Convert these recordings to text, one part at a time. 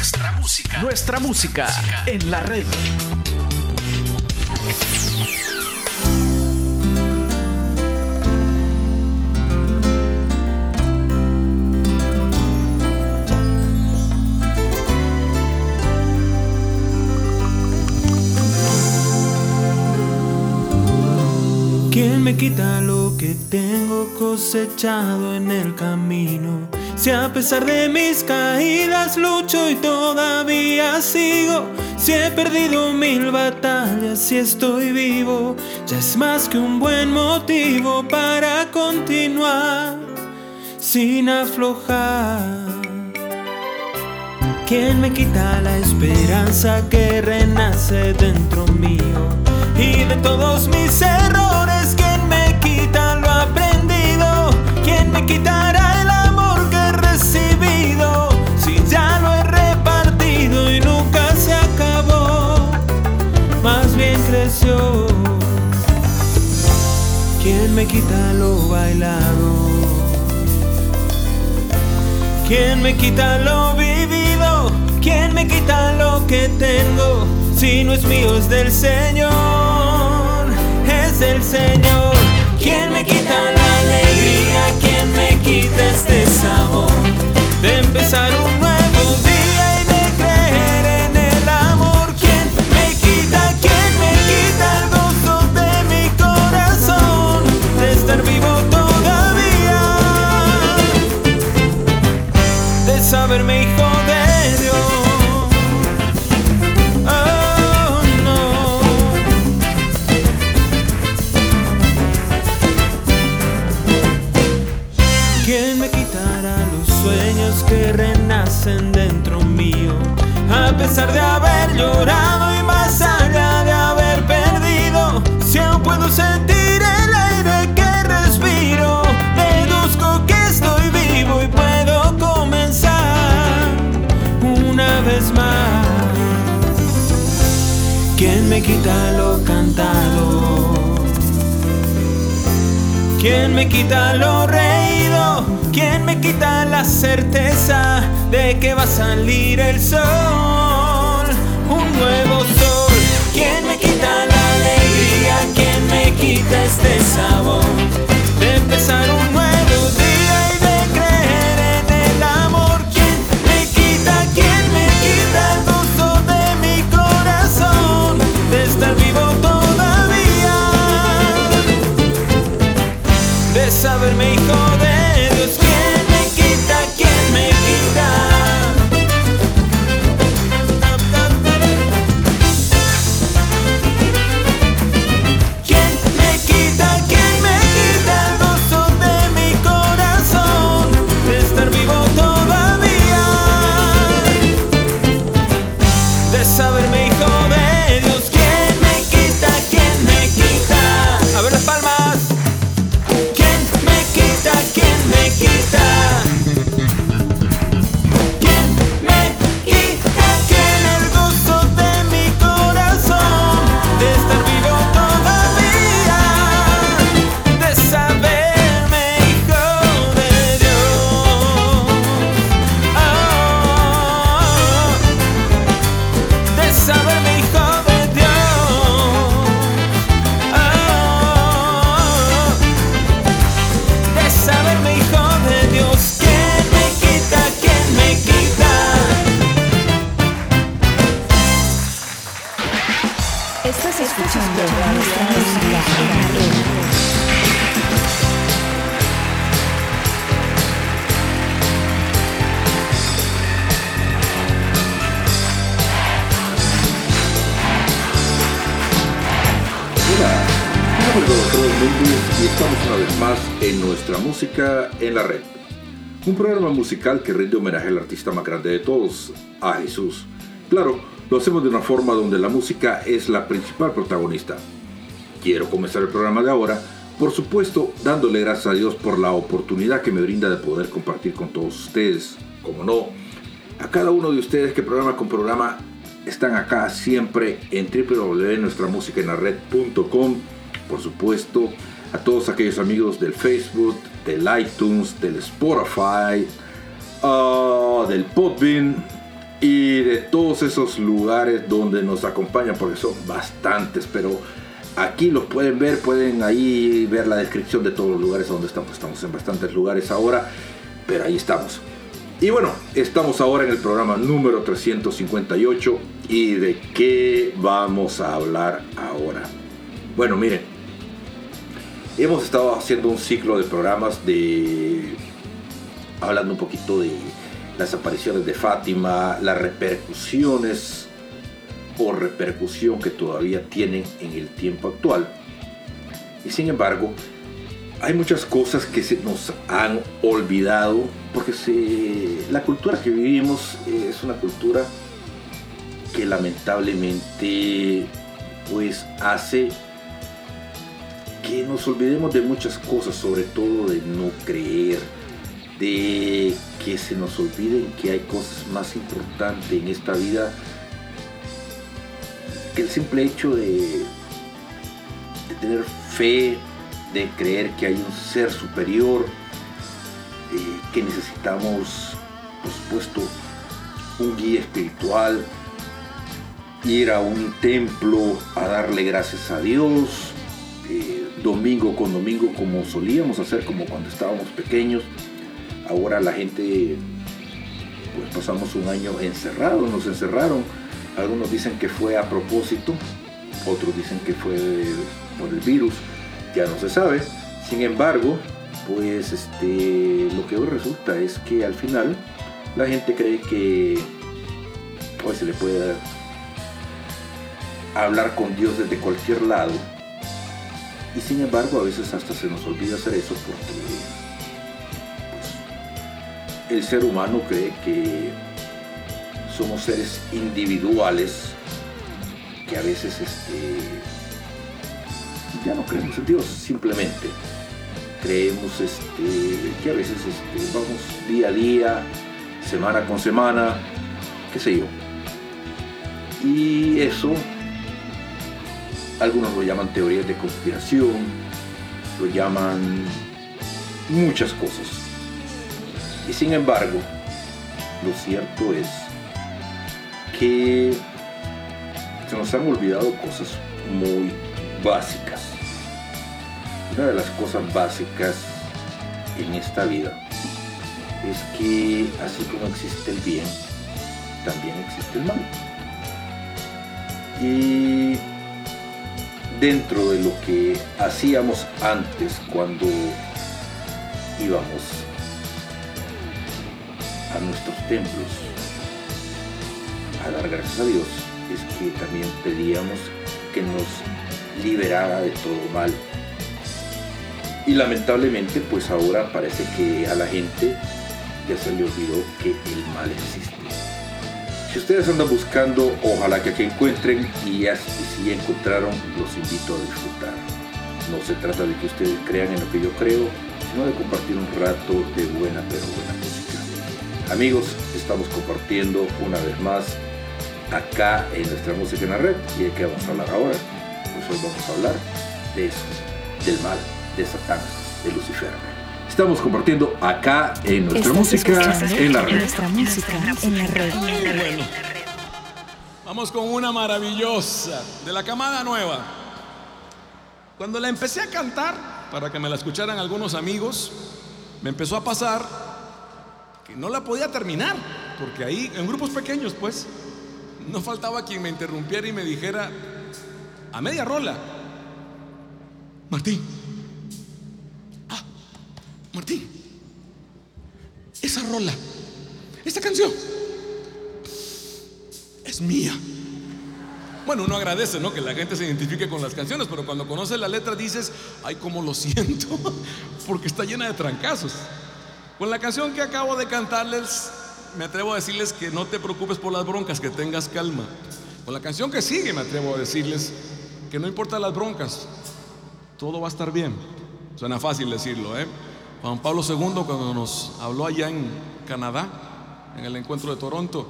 Nuestra música. Nuestra música en la red. ¿Quién me quita lo que tengo cosechado en el camino? Si a pesar de mis caídas lucho y todavía sigo, si he perdido mil batallas y estoy vivo, ya es más que un buen motivo para continuar sin aflojar. ¿Quién me quita la esperanza que renace dentro mío? Y de todos mis errores, ¿quién me quita lo aprendido? ¿Quién me quitará ¿Quién me quita lo bailado? ¿Quién me quita lo vivido? ¿Quién me quita lo que tengo? Si no es mío, es del Señor, es del Señor. ¿Quién me quita la alegría? ¿Quién me quita este sabor? De empezar un nuevo renacen dentro mío? A pesar de haber llorado y más allá de haber perdido, si aún puedo sentir el aire que respiro, deduzco que estoy vivo y puedo comenzar una vez más. ¿Quién me quita lo cantado? ¿Quién me quita lo reído? ¿Quién me quita la certeza de que va a salir el sol? Un nuevo sol. ¿Quién me quita la alegría? ¿Quién me quita este sabor? Musical que rinde homenaje al artista más grande de todos, a Jesús. Claro, lo hacemos de una forma donde la música es la principal protagonista. Quiero comenzar el programa de ahora, por supuesto, dándole gracias a Dios por la oportunidad que me brinda de poder compartir con todos ustedes. Como no, a cada uno de ustedes que programa con programa están acá siempre en www.nuestramusicaenlared.com. Por supuesto, a todos aquellos amigos del Facebook, del iTunes, del Spotify, ah, del Podbean y de todos esos lugares donde nos acompañan, porque son bastantes, pero aquí los pueden ver, pueden ahí ver la descripción de todos los lugares donde estamos. Estamos en bastantes lugares ahora, pero ahí estamos. Y bueno, estamos ahora en el programa número 358 y de qué vamos a hablar ahora. Bueno, miren, hemos estado haciendo un ciclo de programas de hablando un poquito de las apariciones de Fátima, las repercusiones o repercusión que todavía tienen en el tiempo actual. Y sin embargo, hay muchas cosas que se nos han olvidado porque la cultura que vivimos es una cultura que lamentablemente pues hace que nos olvidemos de muchas cosas, sobre todo de no creer, de que se nos olviden que hay cosas más importantes en esta vida que el simple hecho de, tener fe, de creer que hay un ser superior, eh, que necesitamos, por supuesto, un guía espiritual, ir a un templo a darle gracias a Dios, eh, domingo con domingo como solíamos hacer como cuando estábamos pequeños ahora la gente, pues pasamos un año encerrado, nos encerraron. Algunos dicen que fue a propósito, otros dicen que fue por el virus, ya no se sabe. Sin embargo, pues este, lo que hoy resulta es que al final la gente cree que pues se le puede hablar con Dios desde cualquier lado. Y sin embargo, a veces hasta se nos olvida hacer eso porque el ser humano cree que somos seres individuales que a veces este, ya no creemos en Dios, simplemente creemos este, que a veces este, vamos día a día, semana con semana, qué sé yo. Y eso, algunos lo llaman teorías de conspiración, lo llaman muchas cosas. Y sin embargo, lo cierto es que se nos han olvidado cosas muy básicas. Una de las cosas básicas en esta vida es que así como existe el bien, también existe el mal. Y dentro de lo que hacíamos antes cuando íbamos nuestros templos a dar gracias a Dios es que también pedíamos que nos liberara de todo mal. Y lamentablemente pues ahora parece que a la gente ya se le olvidó que el mal existe. Si ustedes andan buscando, ojalá que aquí encuentren y, si encontraron, los invito a disfrutar. No se trata de que ustedes crean en lo que yo creo, sino de compartir un rato de buena pero buena música. Amigos, estamos compartiendo una vez más acá en nuestra música en la red. ¿Y de qué vamos a hablar ahora? Pues hoy vamos a hablar de eso, del mal, de Satán, de Lucifer. Estamos compartiendo acá en nuestra música en la red. Nuestra música en la red. Vamos con una maravillosa de la camada nueva. Cuando la empecé a cantar, para que me la escucharan algunos amigos, me empezó a pasar no la podía terminar, porque ahí, en grupos pequeños, pues, no faltaba quien me interrumpiera y me dijera, a media rola, Martín, ah, Martín, esa rola, esta canción, es mía. Bueno, uno agradece, ¿no? Que la gente se identifique con las canciones, pero cuando conoce la letra dices, ay, cómo lo siento, porque está llena de trancazos. Con la canción que acabo de cantarles, me atrevo a decirles que no te preocupes por las broncas, que tengas calma. Con la canción que sigue, me atrevo a decirles que no importa las broncas, todo va a estar bien. Suena fácil decirlo, ¿eh? Juan Pablo II, cuando nos habló allá en Canadá, en el encuentro de Toronto,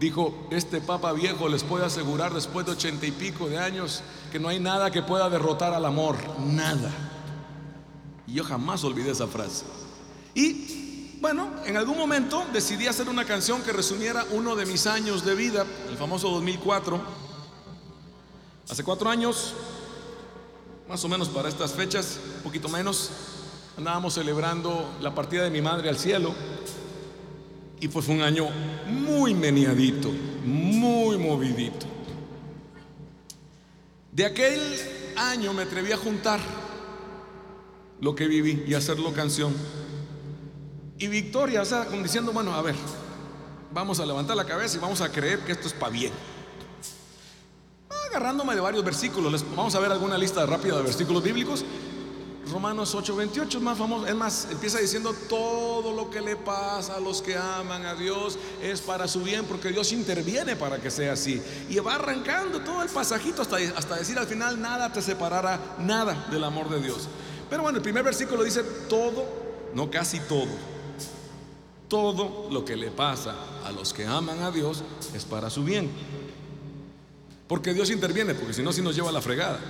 dijo, este Papa viejo les puede asegurar después de ochenta y pico de años que no hay nada que pueda derrotar al amor, nada. Y yo jamás olvidé esa frase. Y bueno, en algún momento decidí hacer una canción que resumiera uno de mis años de vida, el famoso 2004. Hace cuatro años, más o menos para estas fechas, un poquito menos, andábamos celebrando la partida de mi madre al cielo. Y pues fue un año muy meneadito, muy movidito. De aquel año me atreví a juntar lo que viví y hacerlo canción. Y Victoria, o sea, como diciendo, bueno, a ver, vamos a levantar la cabeza y vamos a creer que esto es para bien. Agarrándome de varios versículos, vamos a ver alguna lista rápida de versículos bíblicos. Romanos 8:28 es más famoso, es más, empieza diciendo todo lo que le pasa a los que aman a Dios es para su bien, porque Dios interviene para que sea así. Y va arrancando todo el pasajito hasta, hasta decir al final, nada te separará, nada del amor de Dios. Pero bueno, el primer versículo dice todo, no casi todo. Todo lo que le pasa a los que aman a Dios es para su bien. Porque Dios interviene, porque si no, si nos lleva a la fregada.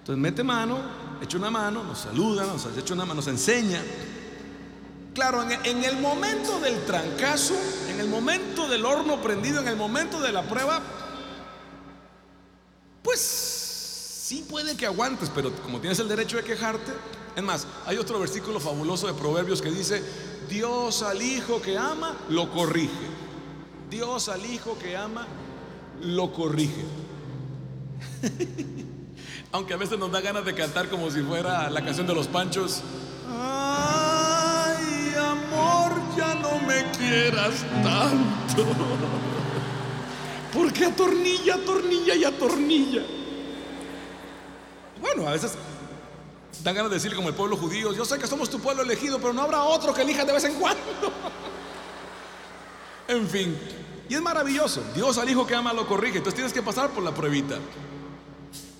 Entonces mete mano, echa una mano, nos saluda, nos echa una mano, nos enseña. Claro, en, el momento del trancazo, en el momento del horno prendido, en el momento de la prueba, pues sí puede que aguantes, pero como tienes el derecho de quejarte, es más, hay otro versículo fabuloso de Proverbios que dice, Dios al hijo que ama, lo corrige. Dios al hijo que ama, lo corrige. Aunque a veces nos da ganas de cantar como si fuera la canción de los panchos. Ay, amor, ya no me quieras tanto. Porque atornilla, atornilla y atornilla. Bueno, a veces dan ganas de decir como el pueblo judío, yo sé que somos tu pueblo elegido, pero no habrá otro que elija de vez en cuando. en fin, y es maravilloso. Dios al hijo que ama lo corrige, entonces tienes que pasar por la pruebita.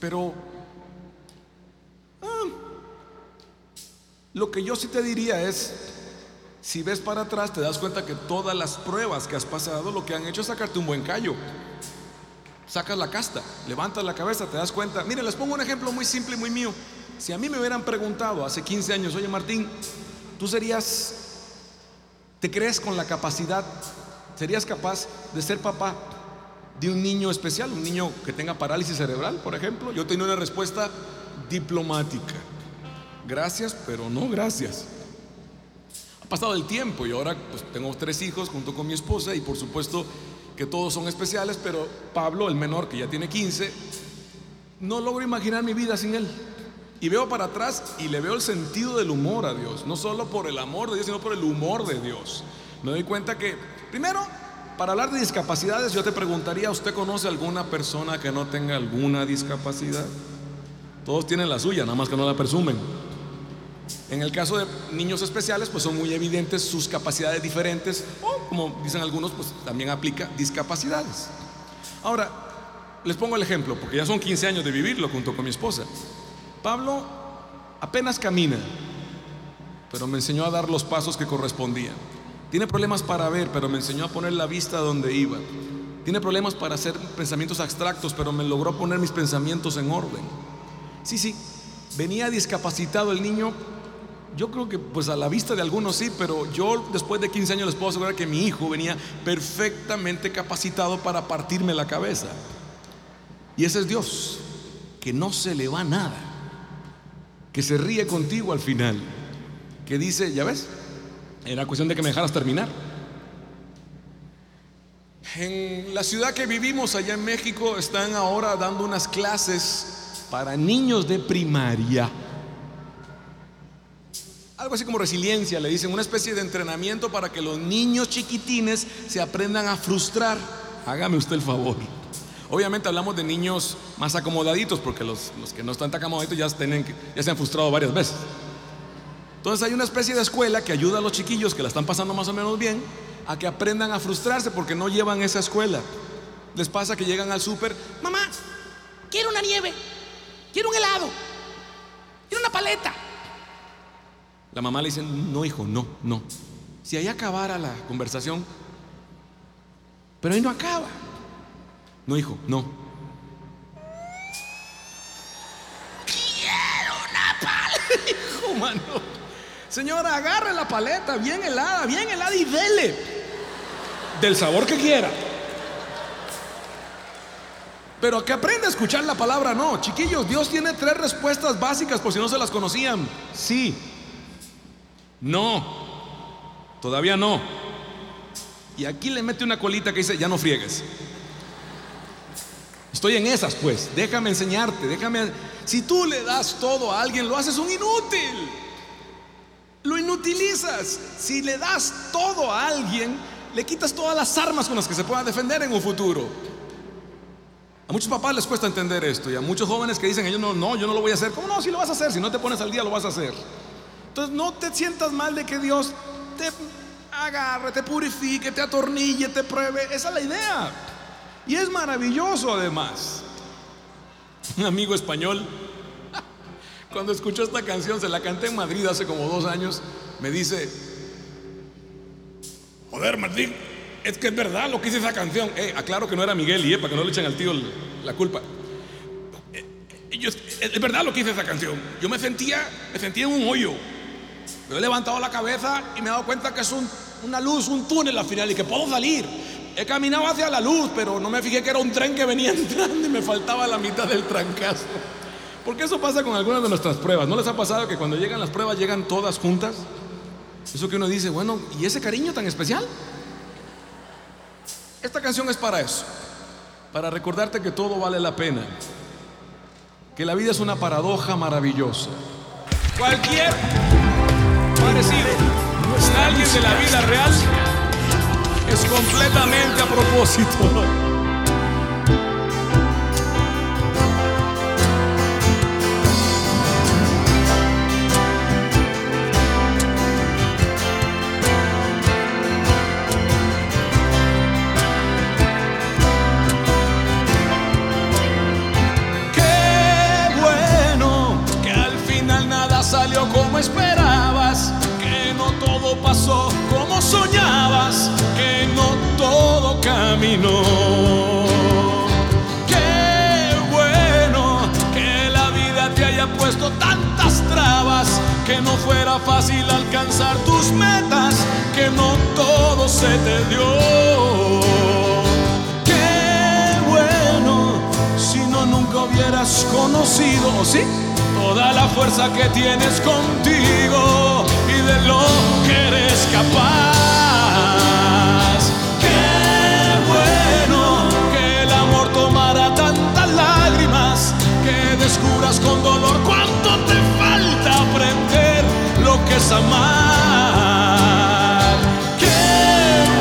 Pero ah, lo que yo sí te diría es, si ves para atrás te das cuenta que todas las pruebas que has pasado lo que han hecho es sacarte un buen callo. Sacas la casta, levantas la cabeza, te das cuenta. Miren, les pongo un ejemplo muy simple y muy mío. Si a mí me hubieran preguntado hace 15 años, oye Martín, tú serías, ¿te crees con la capacidad, serías capaz de ser papá de un niño especial, un niño que tenga parálisis cerebral, por ejemplo? Yo tenía una respuesta diplomática. Gracias, pero no gracias. Ha pasado el tiempo y ahora pues, tengo tres hijos junto con mi esposa y por supuesto que todos son especiales, pero Pablo, el menor que ya tiene 15, no logro imaginar mi vida sin él. Y veo para atrás y le veo el sentido del humor a Dios, no solo por el amor de Dios, sino por el humor de Dios. Me doy cuenta que, primero, para hablar de discapacidades, yo te preguntaría, ¿usted conoce alguna persona que no tenga alguna discapacidad? Todos tienen la suya, nada más que no la presumen. En el caso de niños especiales, pues son muy evidentes sus capacidades diferentes, o como dicen algunos, pues también aplica discapacidades. Ahora, les pongo el ejemplo, porque ya son 15 años de vivirlo junto con mi esposa. Pablo apenas camina, pero me enseñó a dar los pasos que correspondían. Tiene problemas para ver, pero me enseñó a poner la vista donde iba. Tiene problemas para hacer pensamientos abstractos, pero me logró poner mis pensamientos en orden. Sí, sí, venía discapacitado el niño. Yo creo que pues a la vista de algunos sí, pero yo después de 15 años les puedo asegurar que mi hijo venía perfectamente capacitado para partirme la cabeza. Y ese es Dios, que no se le va nada, que se ríe contigo al final, que dice, ya ves, era cuestión de que me dejaras terminar. En la ciudad que vivimos allá en México están ahora dando unas clases para niños de primaria. Algo así como resiliencia, le dicen, una especie de entrenamiento para que los niños chiquitines se aprendan a frustrar. Hágame usted el favor. Obviamente hablamos de niños más acomodaditos, porque los, los que no están tan acomodaditos ya, tienen, ya se han frustrado varias veces. Entonces hay una especie de escuela que ayuda a los chiquillos que la están pasando más o menos bien a que aprendan a frustrarse porque no llevan esa escuela. Les pasa que llegan al súper, Mamá, quiero una nieve, quiero un helado, quiero una paleta. La mamá le dice, no hijo, no, no. Si ahí acabara la conversación, pero ahí no acaba. No hijo, no. Quiero una paleta. Hijo, mano. Señora, agarre la paleta bien helada, bien helada y dele. Del sabor que quiera. Pero que aprenda a escuchar la palabra no. Chiquillos, Dios tiene tres respuestas básicas por si no se las conocían. Sí. No. Todavía no. Y aquí le mete una colita que dice, ya no friegues. Estoy en esas, pues. Déjame enseñarte, déjame... Si tú le das todo a alguien, lo haces un inútil. Lo inutilizas. Si le das todo a alguien, le quitas todas las armas con las que se pueda defender en un futuro. A muchos papás les cuesta entender esto y a muchos jóvenes que dicen, ellos no, no, yo no lo voy a hacer. ¿Cómo no? Si lo vas a hacer, si no te pones al día, lo vas a hacer. Entonces no te sientas mal de que Dios te agarre, te purifique, te atornille, te pruebe. Esa es la idea. Y es maravilloso además. Un amigo español, cuando escuchó esta canción, se la canté en Madrid hace como dos años, me dice, joder Martín, es que es verdad lo que dice esa canción. Eh, aclaro que no era Miguel y eh, para que no le echen al tío la culpa. Eh, es verdad lo que dice esa canción. Yo me sentía, me sentía en un hoyo. Yo he levantado la cabeza y me he dado cuenta que es una luz, un túnel al final y que puedo salir. He caminado hacia la luz, pero no me fijé que era un tren que venía entrando y me faltaba la mitad del trancazo. Porque eso pasa con algunas de nuestras pruebas. ¿No les ha pasado que cuando llegan las pruebas llegan todas juntas? Eso que uno dice, bueno, ¿y ese cariño tan especial? Esta canción es para eso, para recordarte que todo vale la pena, que la vida es una paradoja maravillosa. Cualquier parecido alguien de la vida real es completamente a propósito. Todo caminó. Qué bueno que la vida te haya puesto tantas trabas, que no fuera fácil alcanzar tus metas, que no todo se te dio. Qué bueno si no nunca hubieras conocido, ¿sí? toda la fuerza que tienes contigo y de lo que eres capaz. Que descubras con dolor cuánto te falta aprender lo que es amar. Qué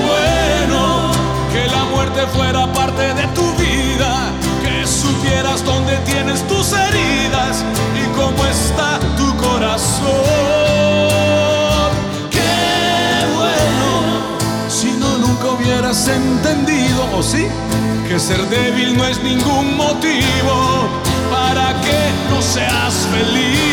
bueno que la muerte fuera parte de tu vida, que supieras dónde tienes tus heridas cómo está tu corazón. Qué bueno si no nunca hubieras entendido, o sí, que ser débil no es ningún motivo seas feliz.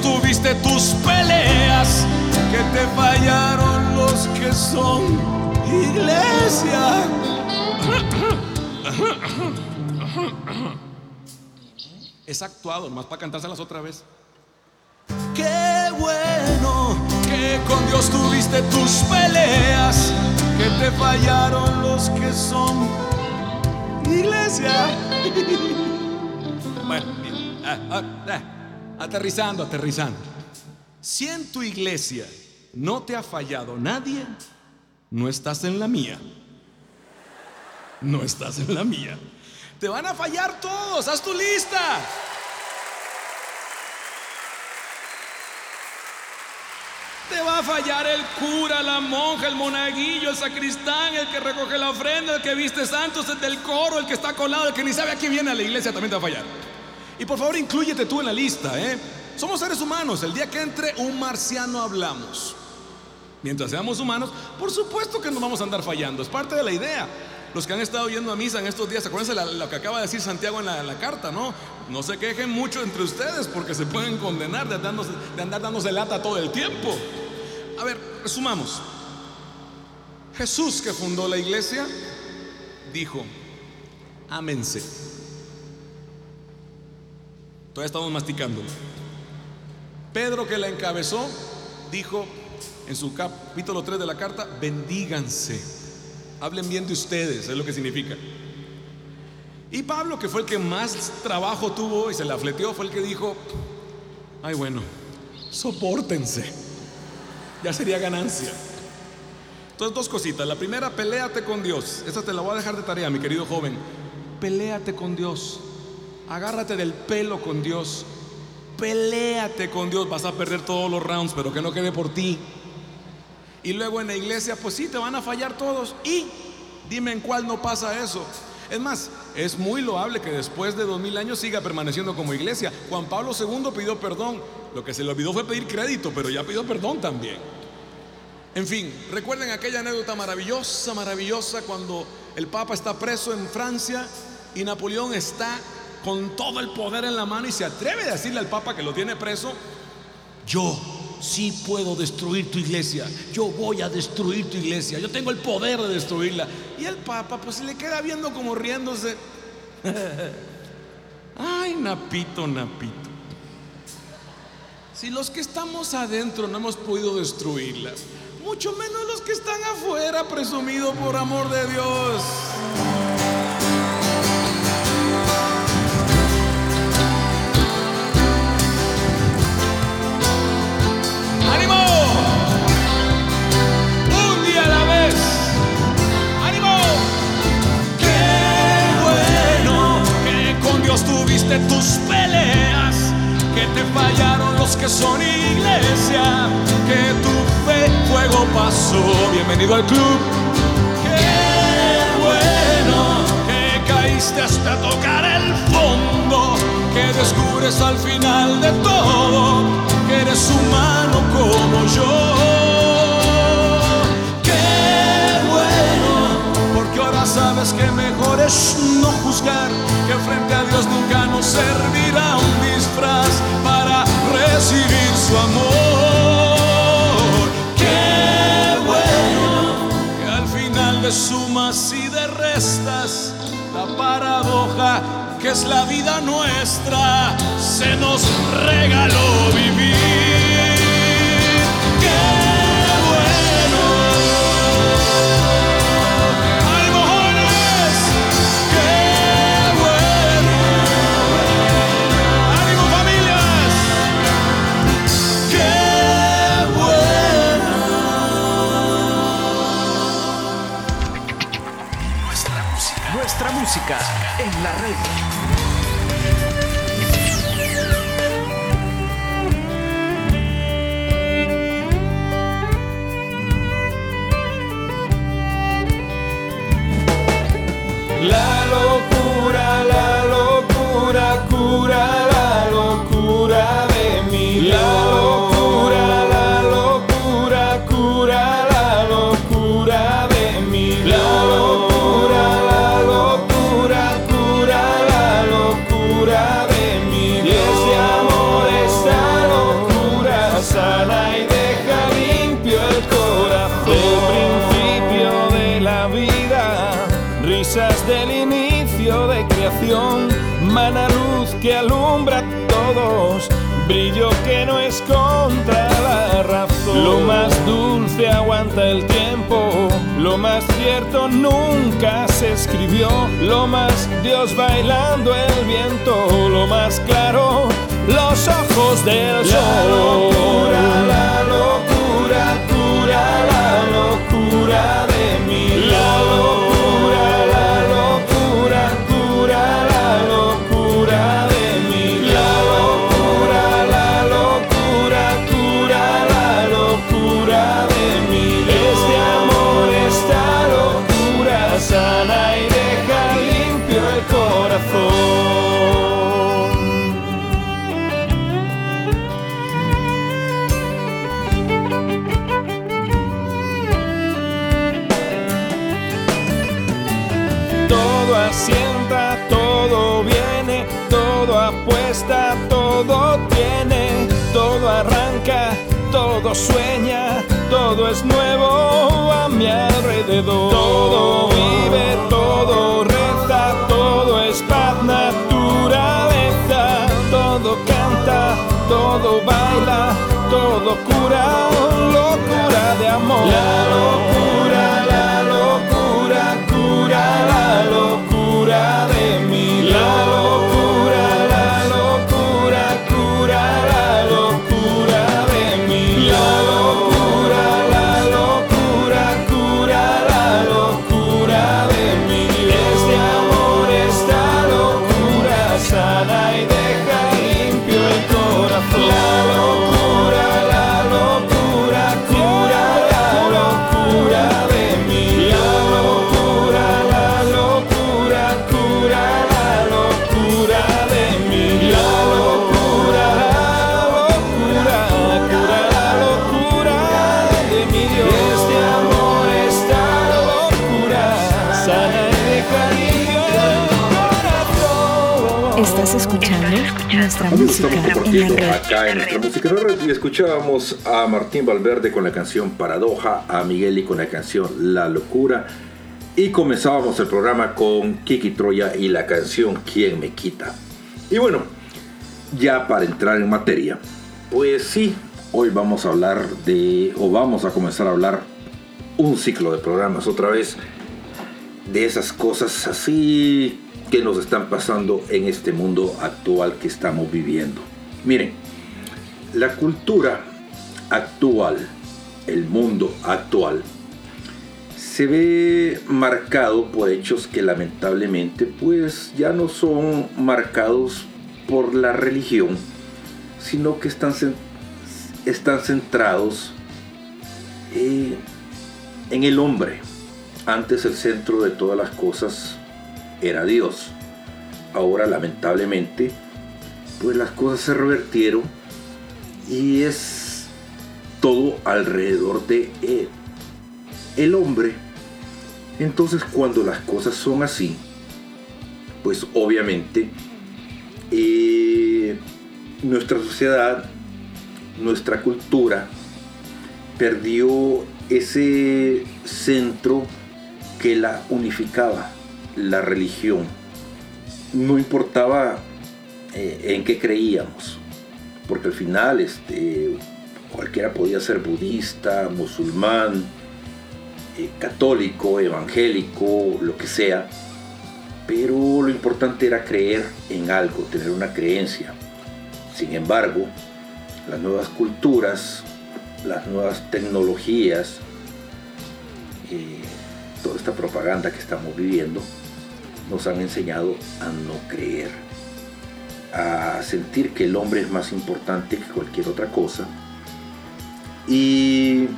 tuviste tus peleas, que te fallaron los que son iglesia. Es actuado, más para cantárselas otra vez. Qué bueno que con Dios tuviste tus peleas, que te fallaron los que son iglesia. Bueno, ah, ah, ah. Aterrizando, aterrizando. Si en tu iglesia no te ha fallado nadie, no estás en la mía. No estás en la mía. Te van a fallar todos, haz tu lista. Te va a fallar el cura, la monja, el monaguillo, el sacristán, el que recoge la ofrenda, el que viste santos, el del coro, el que está colado, el que ni sabe a quién viene a la iglesia, también te va a fallar. Y por favor, incluyete tú en la lista, ¿eh? Somos seres humanos. El día que entre un marciano hablamos. Mientras seamos humanos, por supuesto que no vamos a andar fallando, es parte de la idea. Los que han estado yendo a misa en estos días, acuérdense lo que acaba de decir Santiago en la, carta, ¿no? No se quejen mucho entre ustedes porque se pueden condenar de, andar dándose lata todo el tiempo. A ver, resumamos. Jesús que fundó la iglesia dijo, ámense. Todavía estamos masticando. Pedro que la encabezó dijo en su capítulo 3 de la carta, bendíganse. Hablen bien de ustedes, es lo que significa. Y Pablo, que fue el que más trabajo tuvo y se la fleteó, fue el que dijo, ay bueno, soportense. Ya sería ganancia. Entonces, dos cositas. La primera, peléate con Dios. Esta te la voy a dejar de tarea, mi querido joven. Peléate con Dios. Agárrate del pelo con Dios. Peléate con Dios. Vas a perder todos los rounds, pero que no quede por ti. Y luego en la iglesia, pues sí, te van a fallar todos. Y dime en cuál no pasa eso. Es más, es muy loable que después de dos mil años siga permaneciendo como iglesia. Juan Pablo II pidió perdón. Lo que se le olvidó fue pedir crédito, pero ya pidió perdón también. En fin, recuerden aquella anécdota maravillosa, maravillosa, cuando el Papa está preso en Francia y Napoleón está con todo el poder en la mano y se atreve a decirle al Papa que lo tiene preso, yo sí puedo destruir tu iglesia, yo voy a destruir tu iglesia, yo tengo el poder de destruirla. Y el Papa pues se le queda viendo como riéndose. Ay, Napito, Napito. Si los que estamos adentro no hemos podido destruirla, mucho menos los que están afuera, presumido por amor de Dios. Tus peleas, que te fallaron los que son iglesia, que tu fe fuego pasó. Bienvenido al club. Qué bueno que caíste hasta tocar el fondo, que descubres al final de todo que eres humano como yo. Que mejor es no juzgar, que frente a Dios nunca nos servirá un disfraz para recibir su amor. Qué bueno que al final de sumas y de restas, la paradoja que es la vida nuestra, se nos regaló vivir. En la red. La locura, la lo más cierto nunca se escribió, lo más Dios bailando el viento, lo más claro, los ojos del sol. La locura, la locura, cura la locura de mi lado. asienta, acá en nuestra música en la red y escuchábamos a Martín Valverde con la canción Paradoja, a Migueli con la canción La Locura y comenzábamos el programa con Kiki Troya y la canción ¿Quién me quita? Y bueno, ya para entrar en materia, pues sí, hoy vamos a hablar de, o vamos a comenzar a hablar un ciclo de programas otra vez de esas cosas así que nos están pasando en este mundo actual que estamos viviendo. Miren, la cultura actual, el mundo actual, se ve marcado por hechos que lamentablemente pues ya no son marcados por la religión, sino que están, están centrados eh, en el hombre. Antes el centro de todas las cosas era Dios. Ahora lamentablemente, pues las cosas se revertieron y es todo alrededor de él, el hombre. Entonces cuando las cosas son así, pues obviamente eh, nuestra sociedad, nuestra cultura, perdió ese centro que la unificaba, la religión. No importaba eh, en qué creíamos, porque al final este, cualquiera podía ser budista, musulmán, eh, católico, evangélico, lo que sea, pero lo importante era creer en algo, tener una creencia. Sin embargo, las nuevas culturas, las nuevas tecnologías, eh, toda esta propaganda que estamos viviendo, nos han enseñado a no creer, a sentir que el hombre es más importante que cualquier otra cosa. Y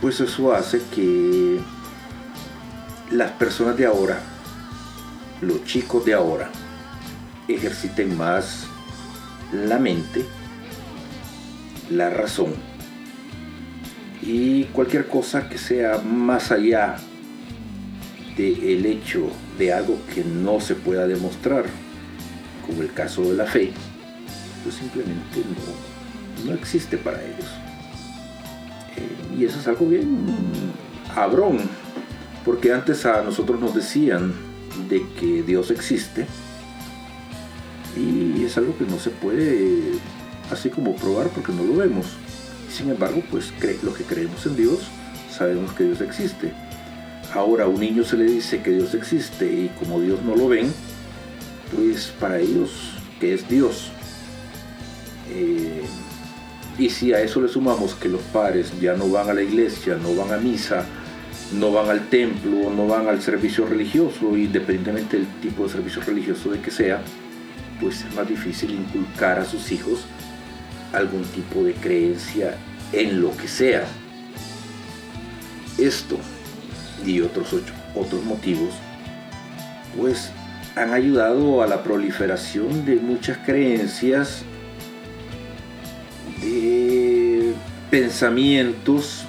pues eso hace que las personas de ahora, los chicos de ahora, ejerciten más la mente, la razón y cualquier cosa que sea más allá del hecho de algo que no se pueda demostrar, como el caso de la fe, pues simplemente no, no existe para ellos. Eh, y eso es algo bien abrón, porque antes a nosotros nos decían de que Dios existe y es algo que no se puede así como probar porque no lo vemos. Sin embargo, pues los que creemos en Dios sabemos que Dios existe. Ahora a un niño se le dice que Dios existe y como Dios no lo ven, pues para ellos, que es Dios? Eh, y si a eso le sumamos que los padres ya no van a la iglesia, no van a misa, no van al templo, no van al servicio religioso, independientemente del tipo de servicio religioso de que sea, pues es más difícil inculcar a sus hijos algún tipo de creencia en lo que sea. Esto y otros ocho- otros motivos, pues han ayudado a la proliferación de muchas creencias, de pensamientos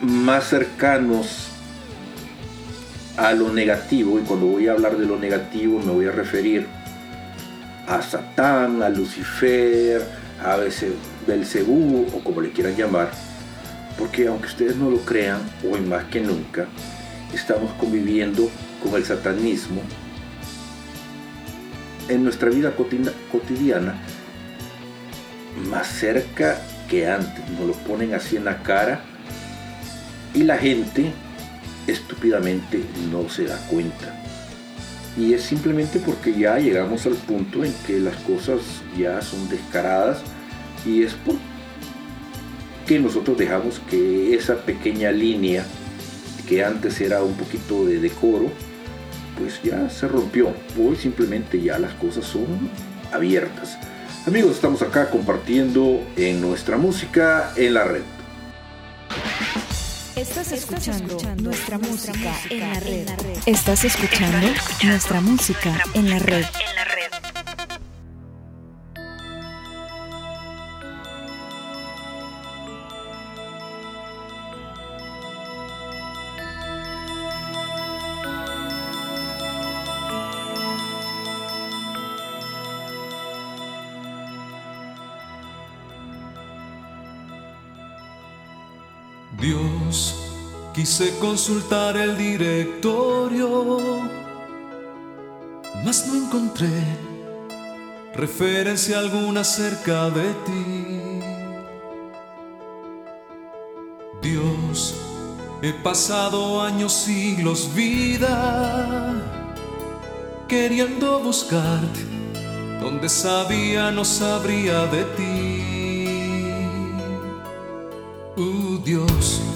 más cercanos a lo negativo, y cuando voy a hablar de lo negativo me voy a referir a Satán, a Lucifer, a Belcebú o como le quieran llamar, porque aunque ustedes no lo crean, hoy más que nunca, estamos conviviendo con el satanismo en nuestra vida cotidiana más cerca que antes. Nos lo ponen así en la cara y la gente estúpidamente no se da cuenta. Y es simplemente porque ya llegamos al punto en que las cosas ya son descaradas y es porque nosotros dejamos que esa pequeña línea que antes era un poquito de decoro, pues ya se rompió. Hoy simplemente ya las cosas son abiertas. Amigos, estamos acá compartiendo en nuestra música en la red. Estás escuchando, nuestra, música, en la red. Estás escuchando, nuestra música en la red. Quise consultar el directorio, mas no encontré referencia alguna acerca de ti. Dios, he pasado años, siglos, vida, queriendo buscarte, donde sabía no sabría de ti. Uh, Dios,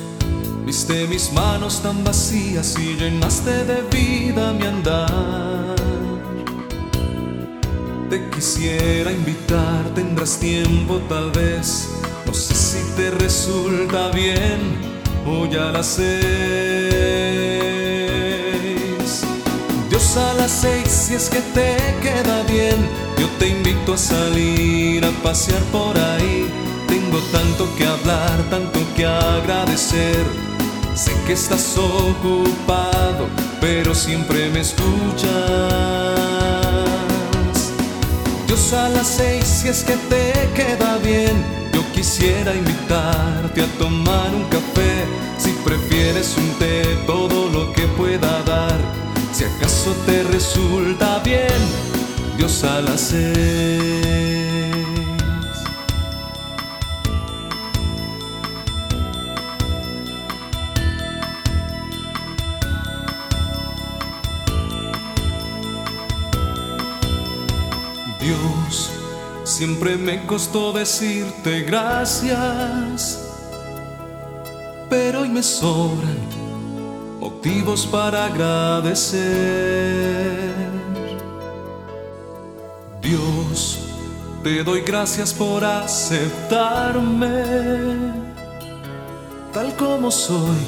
viste mis manos tan vacías y llenaste de vida mi andar. Te quisiera invitar, tendrás tiempo tal vez. No sé si te resulta bien o ya las seis. Dios a las seis, si es que te queda bien, yo te invito a salir a pasear por ahí tengo tanto que hablar, tanto que agradecer. Sé que estás ocupado, pero siempre me escuchas. Dios a las seis, si es que te queda bien, yo quisiera invitarte a tomar un café. Si prefieres un té, todo lo que pueda dar. Si acaso te resulta bien, Dios a las seis. Siempre me costó decirte gracias, pero hoy me sobran motivos para agradecer. Dios, te doy gracias por aceptarme tal como soy,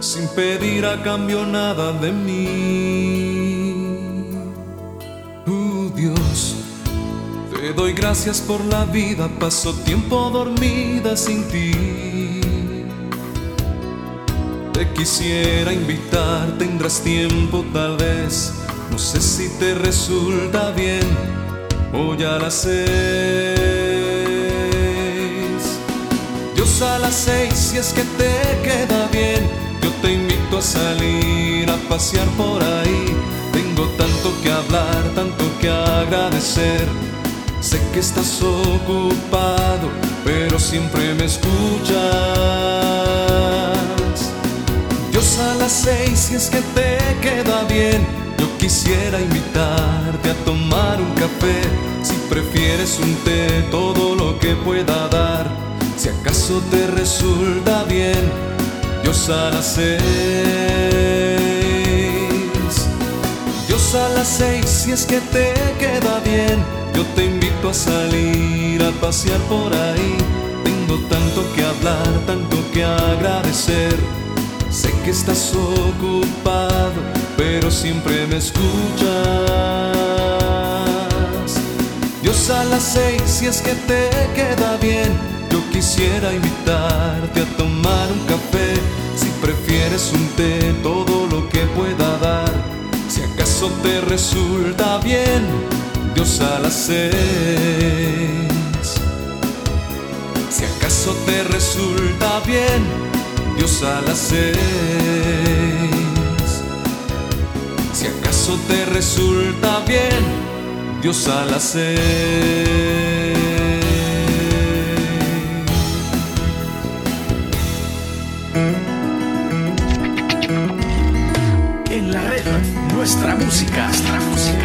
sin pedir a cambio nada de mí. Dios. Te doy gracias por la vida, paso tiempo dormida sin ti. Te quisiera invitar, tendrás tiempo tal vez. No sé si te resulta bien o ya las seis. Dios a las seis, si es que te queda bien, yo te invito a salir a pasear por ahí tengo tanto que hablar, tanto que agradecer. Sé que estás ocupado, pero siempre me escuchas. Dios a las seis, si es que te queda bien, yo quisiera invitarte a tomar un café. Si prefieres un té, todo lo que pueda dar. Si acaso te resulta bien, Dios a las seis a las seis si es que te queda bien. Yo te invito a salir a pasear por ahí. Tengo tanto que hablar, tanto que agradecer. Sé que estás ocupado, pero siempre me escuchas. Dios a las seis si es que te queda bien. Yo quisiera invitarte a tomar un café. Si prefieres un té, todo lo que puedas acaso te resulta bien Dios a las seis? Si acaso te resulta bien Dios a las seis. Si acaso te resulta bien Dios a las seis. Nuestra música, nuestra música.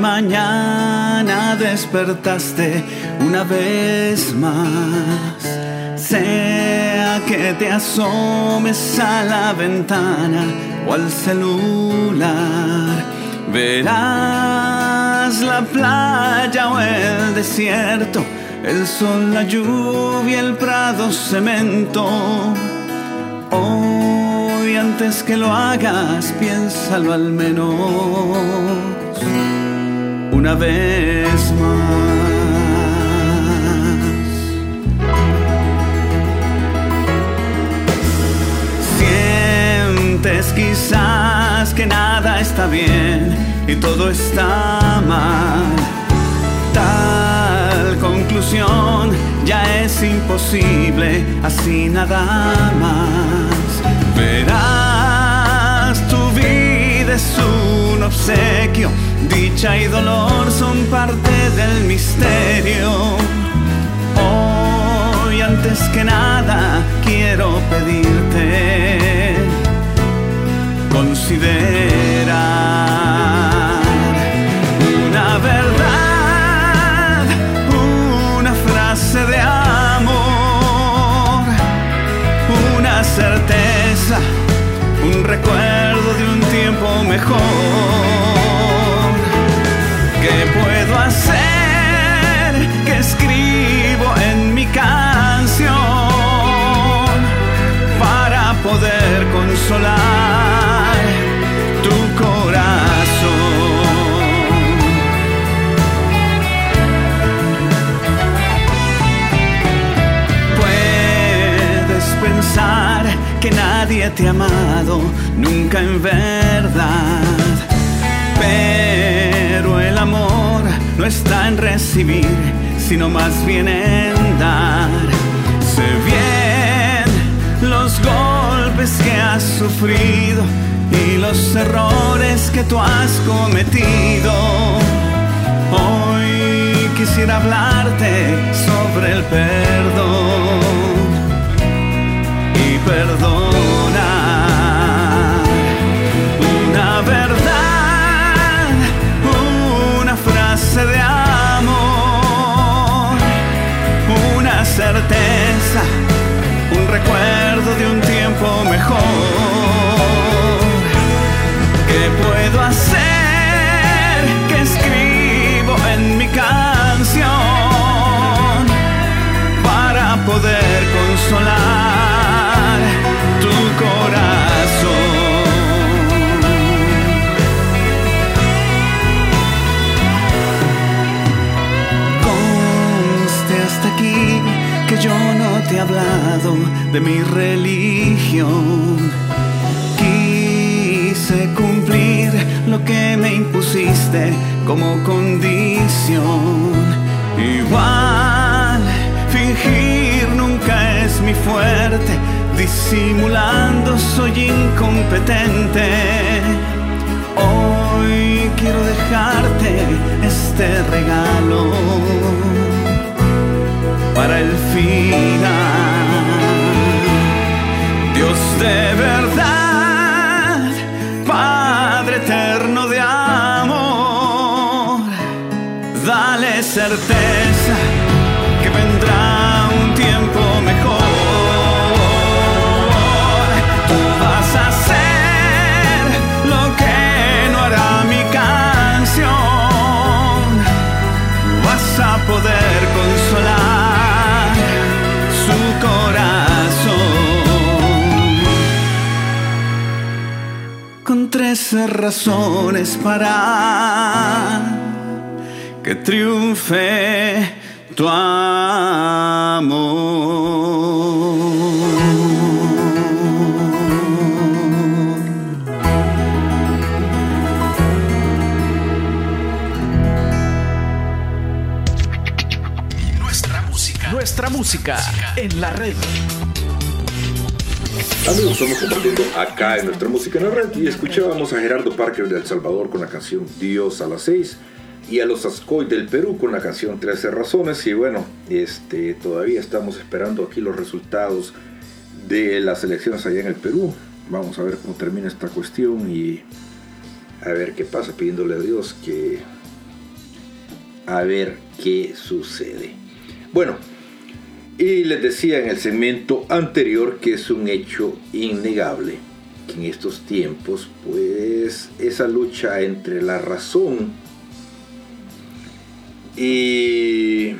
Mañana despertaste una vez más. Sea que te asomes a la ventana o al celular, verás la playa o el desierto, el sol, la lluvia, el prado, cemento. Hoy antes que lo hagas, piénsalo al menos una vez más. Sientes quizás que nada está bien y todo está mal. Tal conclusión ya es imposible, así nada más. Verás, tu vida es un obsequio, dicha y dolor son parte del misterio. Hoy antes que nada quiero pedirte considerar una verdad, una frase de amor, una certeza, un recuerdo tiempo mejor. Que nadie te ha amado nunca en verdad. Pero el amor no está en recibir, sino más bien en dar. Sé bien los golpes que has sufrido y los errores que tú has cometido. Hoy quisiera hablarte sobre el perdón perdonar. Una verdad, una frase de amor, una certeza, un recuerdo de un tiempo mejor. ¿Qué puedo hacer? que escribo en mi canción? Para poder consolar de mi religión. Quise cumplir lo que me impusiste como condición. Igual, fingir nunca es mi fuerte, disimulando soy incompetente. Hoy quiero dejarte este regalo para el final. Certeza que vendrá un tiempo mejor. Tú vas a hacer lo que no hará mi canción vas a poder consolar su corazón. Con trece razones para que triunfe tu amor. Nuestra música, nuestra música en la red. Amigos, estamos compartiendo acá en nuestra música en la red y escuchábamos a Gerardo Parker de El Salvador con la canción Dios a las seis y a los Ascoy del Perú con la canción 13 razones y bueno, este, todavía estamos esperando aquí los resultados de las elecciones allá en el Perú. Vamos a ver cómo termina esta cuestión y a ver qué pasa pidiéndole a Dios que a ver qué sucede. Bueno, y les decía en el segmento anterior que es un hecho innegable que en estos tiempos, pues esa lucha entre la razón y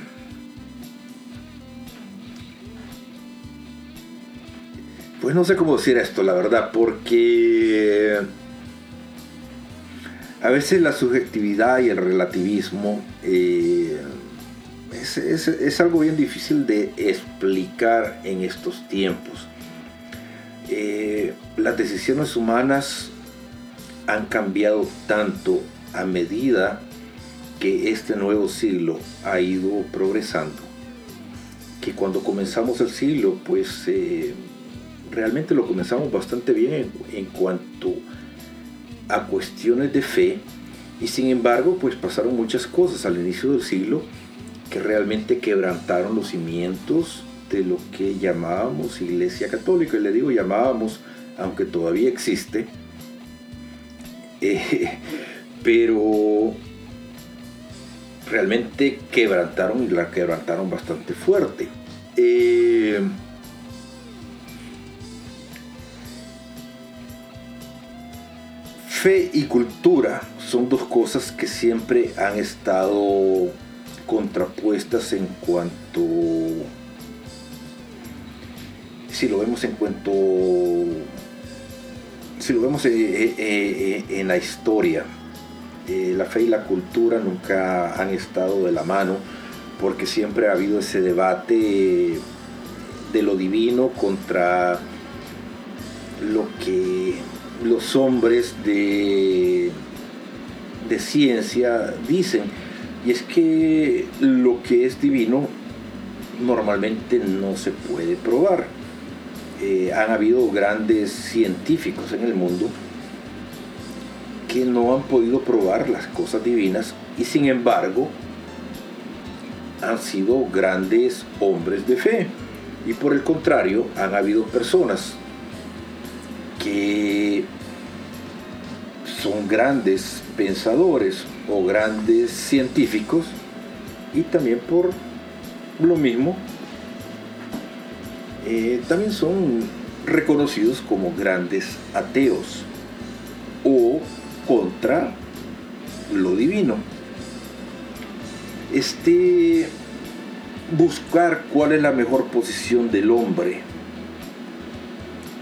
pues no sé cómo decir esto, la verdad, porque a veces la subjetividad y el relativismo eh, es, algo bien difícil de explicar en estos tiempos. Eh, las decisiones humanas han cambiado tanto a medida que este nuevo siglo ha ido progresando, que cuando comenzamos el siglo, pues eh, realmente lo comenzamos bastante bien en, cuanto a cuestiones de fe, y sin embargo, pues pasaron muchas cosas al inicio del siglo que realmente quebrantaron los cimientos de lo que llamábamos Iglesia Católica. Y le digo llamábamos, aunque todavía existe, eh, pero realmente quebrantaron y la quebrantaron bastante fuerte. Eh, fe y cultura son dos cosas que siempre han estado contrapuestas en cuanto, si lo vemos en cuanto, si lo vemos en, la historia, eh, la fe y la cultura nunca han estado de la mano porque siempre ha habido ese debate de lo divino contra lo que los hombres de, de ciencia dicen y es que lo que es divino normalmente no se puede probar. Eh, han habido grandes científicos en el mundo que no han podido probar las cosas divinas y sin embargo han sido grandes hombres de fe. Y por el contrario, han habido personas que son grandes pensadores o grandes científicos y también por lo mismo eh, también son reconocidos como grandes ateos o contra lo divino. Este buscar cuál es la mejor posición del hombre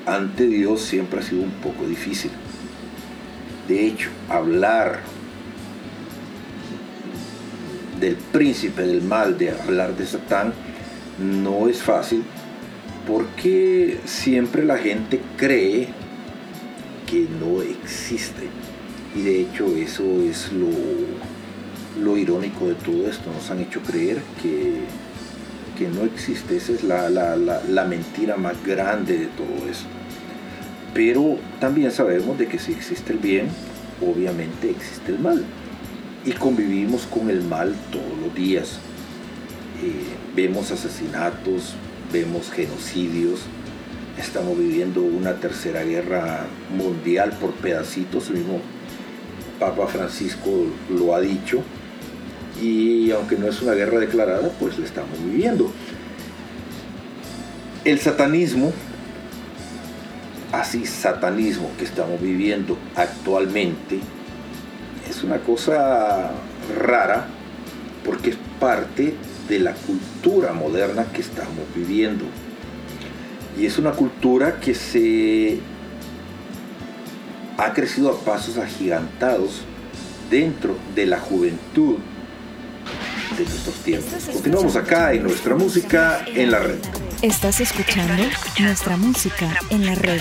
ante Dios siempre ha sido un poco difícil. De hecho, hablar del príncipe del mal, de hablar de Satán, no es fácil porque siempre la gente cree que no existe. Y de hecho eso es lo, irónico de todo esto. Nos han hecho creer que, que no existe. Esa es la, la mentira más grande de todo esto. Pero también sabemos de que si existe el bien, obviamente existe el mal y convivimos con el mal todos los días. Eh, vemos asesinatos, vemos genocidios, estamos viviendo una tercera guerra mundial por pedacitos, el mismo Papa Francisco lo ha dicho, y aunque no es una guerra declarada, pues la estamos viviendo. El satanismo, así satanismo que estamos viviendo actualmente, es una cosa rara porque es parte de la cultura moderna que estamos viviendo. Y es una cultura que se ha crecido a pasos agigantados dentro de la juventud de nuestros tiempos. Continuamos acá en nuestra música en la red. Estás escuchando nuestra música en la red.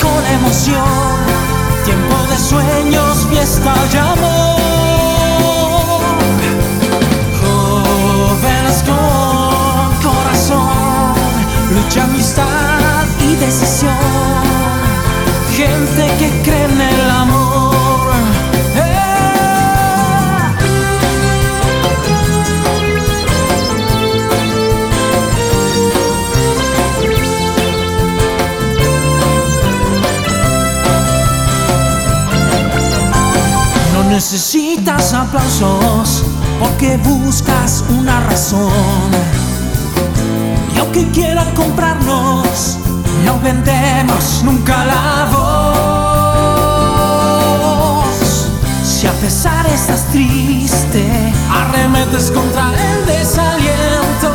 Con emoción. Tiempo de sueños, fiesta y amor. Jóvenes con corazón, lucha, amistad y decisión. Gente que cree en el amor. Necesitas aplausos porque buscas una razón. Y aunque quieran comprarnos, no vendemos nunca la voz. Si a pesar estás triste, arremetes contra el desaliento.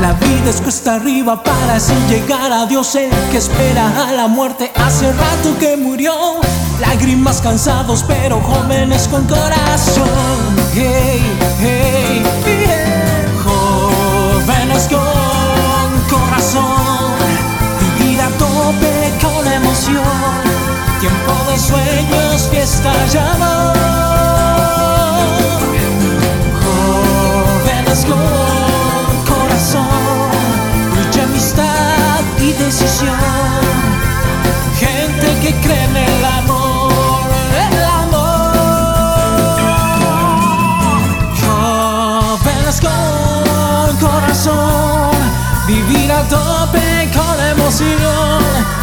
La vida es cuesta arriba para así llegar a Dios, el que espera a la muerte hace rato que murió. Lágrimas cansados, pero jóvenes con corazón. Hey, hey, yeah. Jóvenes con corazón. Vivir a tope con emoción. Tiempo de sueños, fiesta y amor. Jóvenes con corazón. Lucha, amistad y decisión. Gente que cree en el amor, tope con emoción.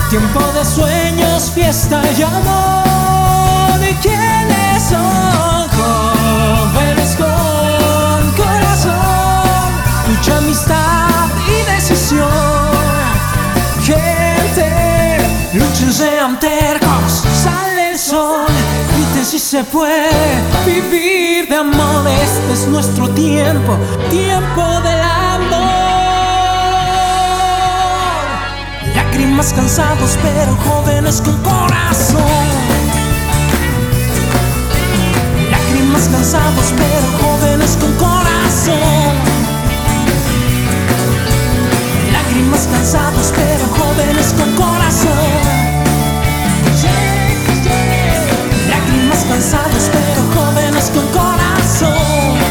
Tiempo de sueños, fiesta y amor. ¿Y quiénes son? Jóvenes con corazón, mucha amistad y decisión. Gente, luchen, sean tercos, sale el sol, griten si se puede vivir de amor. Este es nuestro tiempo, tiempo del amor. Lágrimas cansados, pero jóvenes con corazón. Lágrimas cansados, pero jóvenes con corazón. Lágrimas cansados, pero jóvenes con corazón. Lágrimas cansados, pero jóvenes con corazón.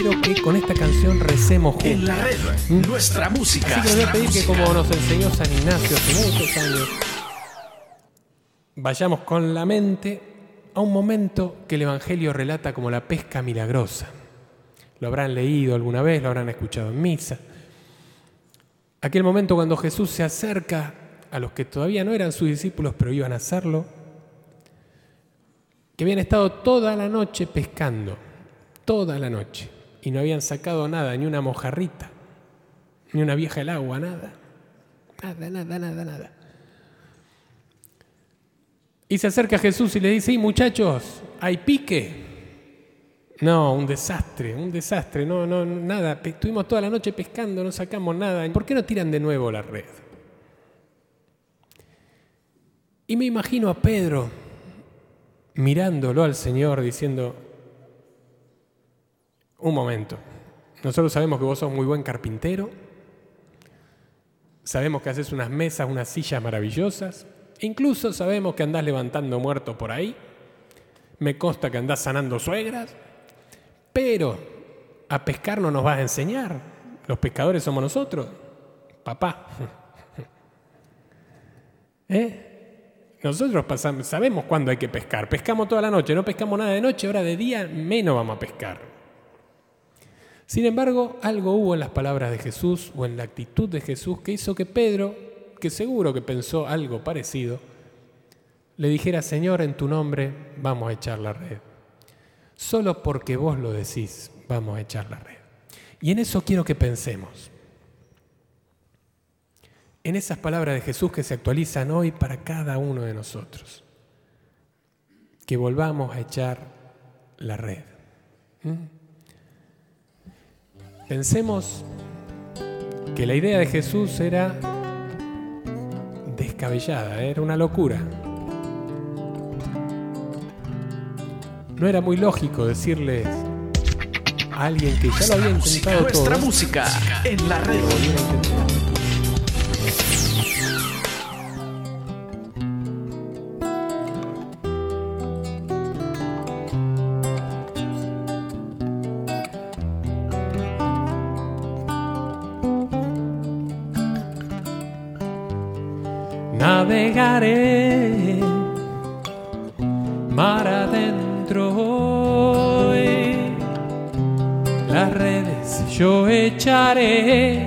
Quiero que con esta canción recemos juntos. En la red, nuestra música. Así que les voy a pedir que como nos enseñó San Ignacio hace muchos años, vayamos con la mente a un momento que el Evangelio relata como la pesca milagrosa. Lo habrán leído alguna vez, lo habrán escuchado en misa. Aquel momento cuando Jesús se acerca a los que todavía no eran sus discípulos, pero iban a hacerlo, que habían estado toda la noche pescando, toda la noche, y no habían sacado nada, ni una mojarrita, ni una vieja el agua, nada. Nada, nada, nada, nada. Y se acerca a Jesús y le dice, "Y muchachos, ¿hay pique? No, un desastre, un desastre, no, no, nada. Estuvimos toda la noche pescando, no sacamos nada. ¿Por qué no tiran de nuevo la red? Y me imagino a Pedro mirándolo al Señor diciendo, un momento, nosotros sabemos que vos sos muy buen carpintero, sabemos que haces unas mesas, unas sillas maravillosas, incluso sabemos que andás levantando muertos por ahí, me consta que andás sanando suegras, pero a pescar no nos vas a enseñar, los pescadores somos nosotros, papá. ¿Eh? Nosotros sabemos cuándo hay que pescar. Pescamos toda la noche, no pescamos nada de noche, ahora de día menos vamos a pescar. Sin embargo, algo hubo en las palabras de Jesús o en la actitud de Jesús que hizo que Pedro, que seguro que pensó algo parecido, le dijera, Señor, en tu nombre vamos a echar la red. Solo porque vos lo decís, vamos a echar la red. Y en eso quiero que pensemos. En esas palabras de Jesús que se actualizan hoy para cada uno de nosotros. Que volvamos a echar la red. ¿Mm? Pensemos que la idea de Jesús era descabellada, era una locura. No era muy lógico decirle a alguien que ya lo había intentado Nuestra todo. música en la red. Mar adentro. Las redes yo echaré,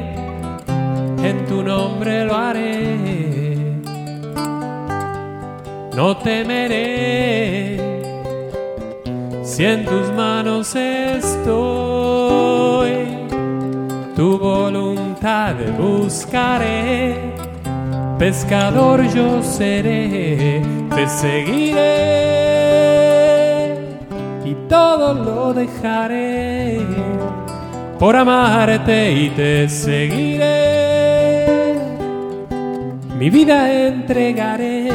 en tu nombre lo haré. No temeré si en tus manos estoy. Tu voluntad buscaré pescador yo seré, te seguiré y todo lo dejaré por amarte y te seguiré. Mi vida entregaré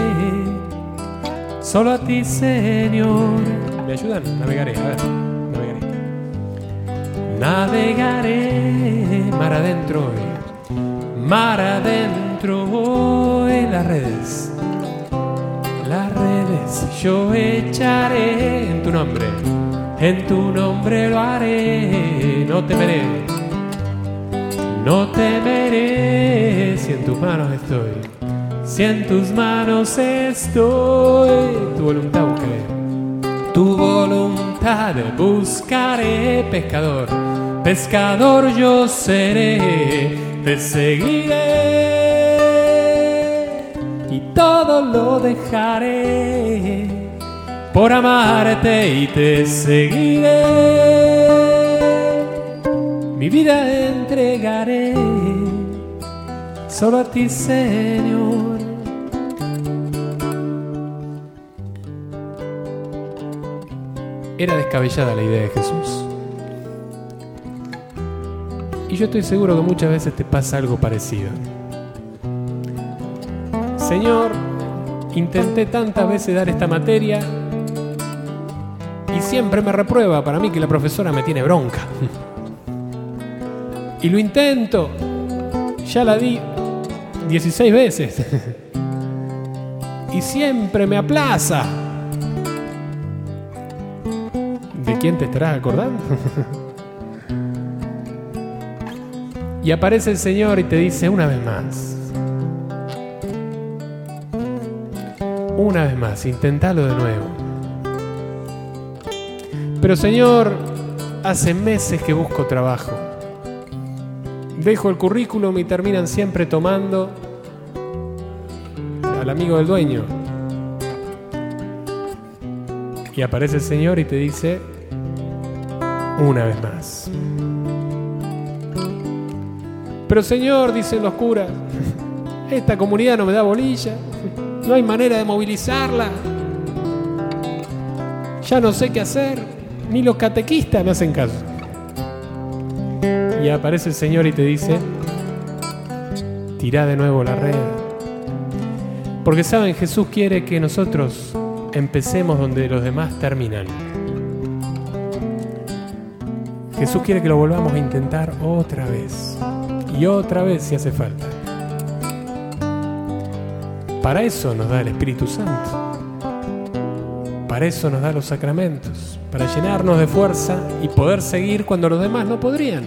solo a ti, Señor. ¿Me ayudan? Navegaré, a ver, navegaré. Navegaré mar adentro hoy mar adentro en las redes. Las redes. Yo echaré en tu nombre, en tu nombre lo haré, no temeré, no temeré si en tus manos estoy, si en tus manos estoy, tu voluntad buscaré, tu voluntad buscaré, pescador, pescador yo seré. Te seguiré y todo lo dejaré por amarte y te seguiré. Mi vida entregaré solo a ti, Señor. Era descabellada la idea de Jesús. Y yo estoy seguro que muchas veces te pasa algo parecido. Señor, intenté tantas veces dar esta materia y siempre me reprueba. Para mí que la profesora me tiene bronca. Y lo intento. Ya la di 16 veces. Y siempre me aplaza. ¿De quién te estarás acordando? Y aparece el Señor y te dice una vez más. Una vez más, intentalo de nuevo. Pero Señor, hace meses que busco trabajo. Dejo el currículum y terminan siempre tomando al amigo del dueño. Y aparece el Señor y te dice una vez más. Pero Señor, dicen los curas, esta comunidad no me da bolilla, no hay manera de movilizarla, ya no sé qué hacer, ni los catequistas me hacen caso. Y aparece el Señor y te dice, tirá de nuevo la red. Porque saben, Jesús quiere que nosotros empecemos donde los demás terminan. Jesús quiere que lo volvamos a intentar otra vez y otra vez si hace falta. Para eso nos da el Espíritu Santo. Para eso nos da los sacramentos, para llenarnos de fuerza y poder seguir cuando los demás no podrían.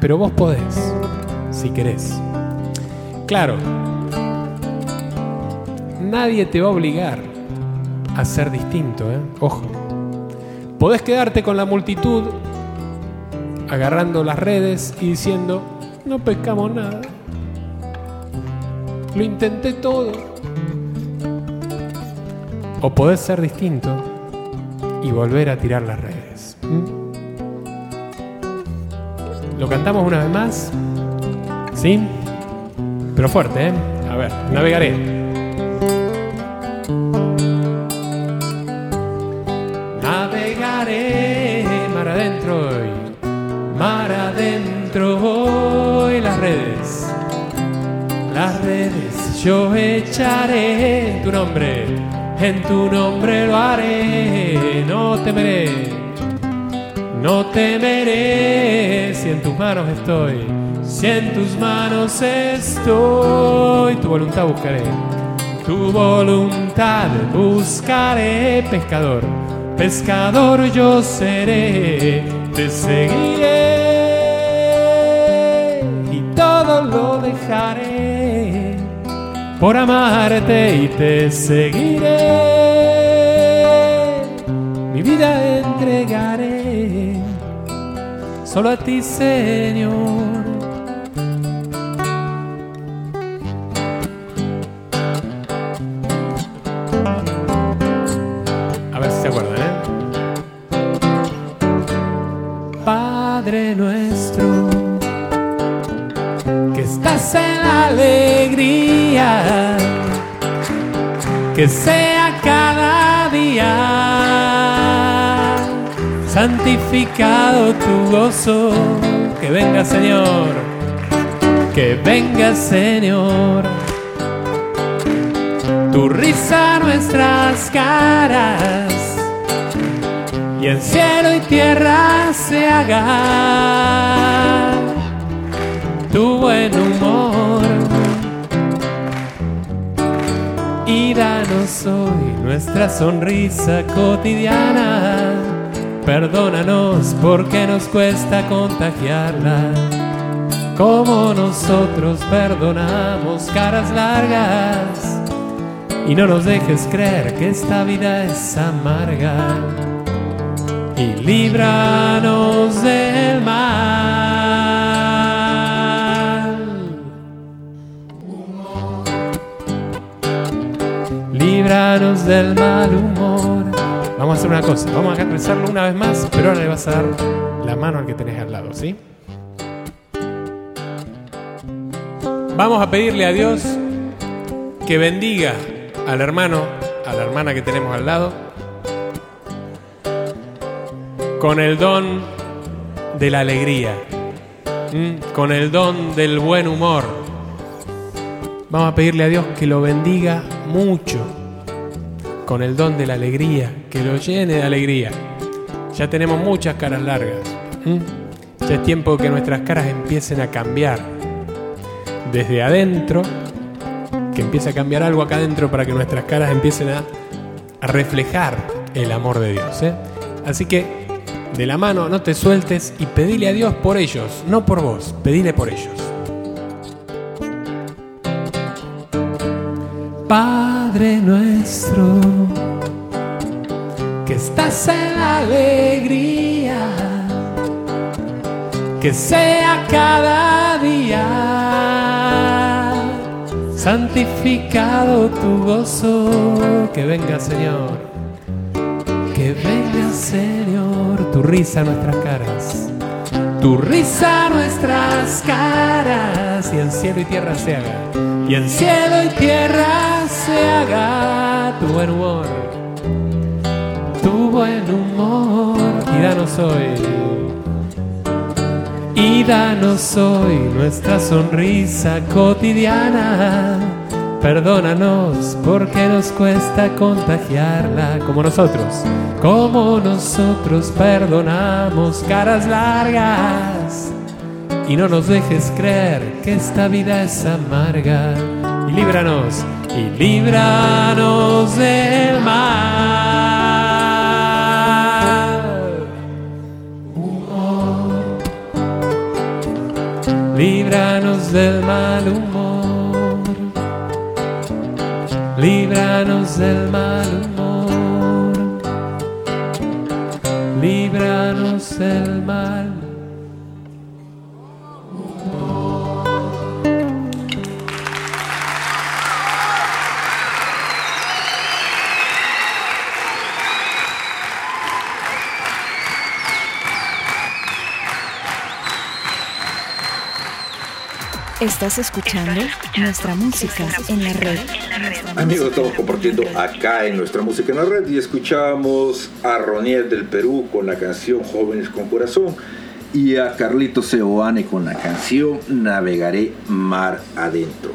Pero vos podés, si querés. Claro, nadie te va a obligar a ser distinto, ¿eh? Ojo. Podés quedarte con la multitud agarrando las redes y diciendo, no pescamos nada. Lo intenté todo. O podés ser distinto y volver a tirar las redes. ¿Lo cantamos una vez más? ¿Sí? Pero fuerte, ¿eh? A ver, navegaré. Navegaré mar adentro y mar adentro voy las redes. Las redes yo echaré tu nombre, en tu nombre lo haré, no temeré, no temeré si en tus manos estoy, si en tus manos estoy, tu voluntad buscaré, tu voluntad buscaré, pescador, pescador yo seré, te seguiré y todo lo dejaré por amarte y te seguiré. Mi vida entregaré solo a ti, Señor. Que sea cada día santificado tu gozo, que venga Señor, que venga Señor, tu risa nuestras caras y en cielo y tierra se haga tu buen humor. Y danos hoy nuestra sonrisa cotidiana. Perdónanos porque nos cuesta contagiarla. Como nosotros perdonamos caras largas. Y no nos dejes creer que esta vida es amarga y líbranos del mal. Del mal humor. Vamos a hacer una cosa, vamos a rezarlo una vez más, pero ahora le vas a dar la mano al que tenés al lado, ¿sí? Vamos a pedirle a Dios que bendiga al hermano, a la hermana que tenemos al lado, con el don de la alegría, con el don del buen humor. Vamos a pedirle a Dios que lo bendiga mucho, con el don de la alegría, que lo llene de alegría. Ya tenemos muchas caras largas. Ya es tiempo que nuestras caras empiecen a cambiar. Desde adentro, que empiece a cambiar algo acá adentro para que nuestras caras empiecen a, reflejar el amor de Dios. ¿eh? Así que de la mano, no te sueltes y pedile a Dios por ellos, no por vos, pedile por ellos. Padre nuestro, que estás en la alegría, que sea cada día santificado tu gozo, que venga Señor. Que venga, Señor, tu risa a nuestras caras. Tu risa a nuestras caras. Y en cielo y tierra se haga. Y en cielo y tierra se haga tu buen humor. Tu buen humor. Y danos hoy. Y danos hoy nuestra sonrisa cotidiana. Perdónanos porque nos cuesta contagiarla como nosotros, como nosotros perdonamos caras largas. Y no nos dejes creer que esta vida es amarga. Y líbranos, y líbranos del mal. Humor. Líbranos del mal humor. Líbranos del mal humor. Líbranos del mal. Estás escuchando nuestra música en la red. Amigos, estamos compartiendo acá en nuestra música en la red y escuchamos a Ronier del Perú con la canción Jóvenes con Corazón y a Carlito Seoane con la canción Navegaré Mar Adentro.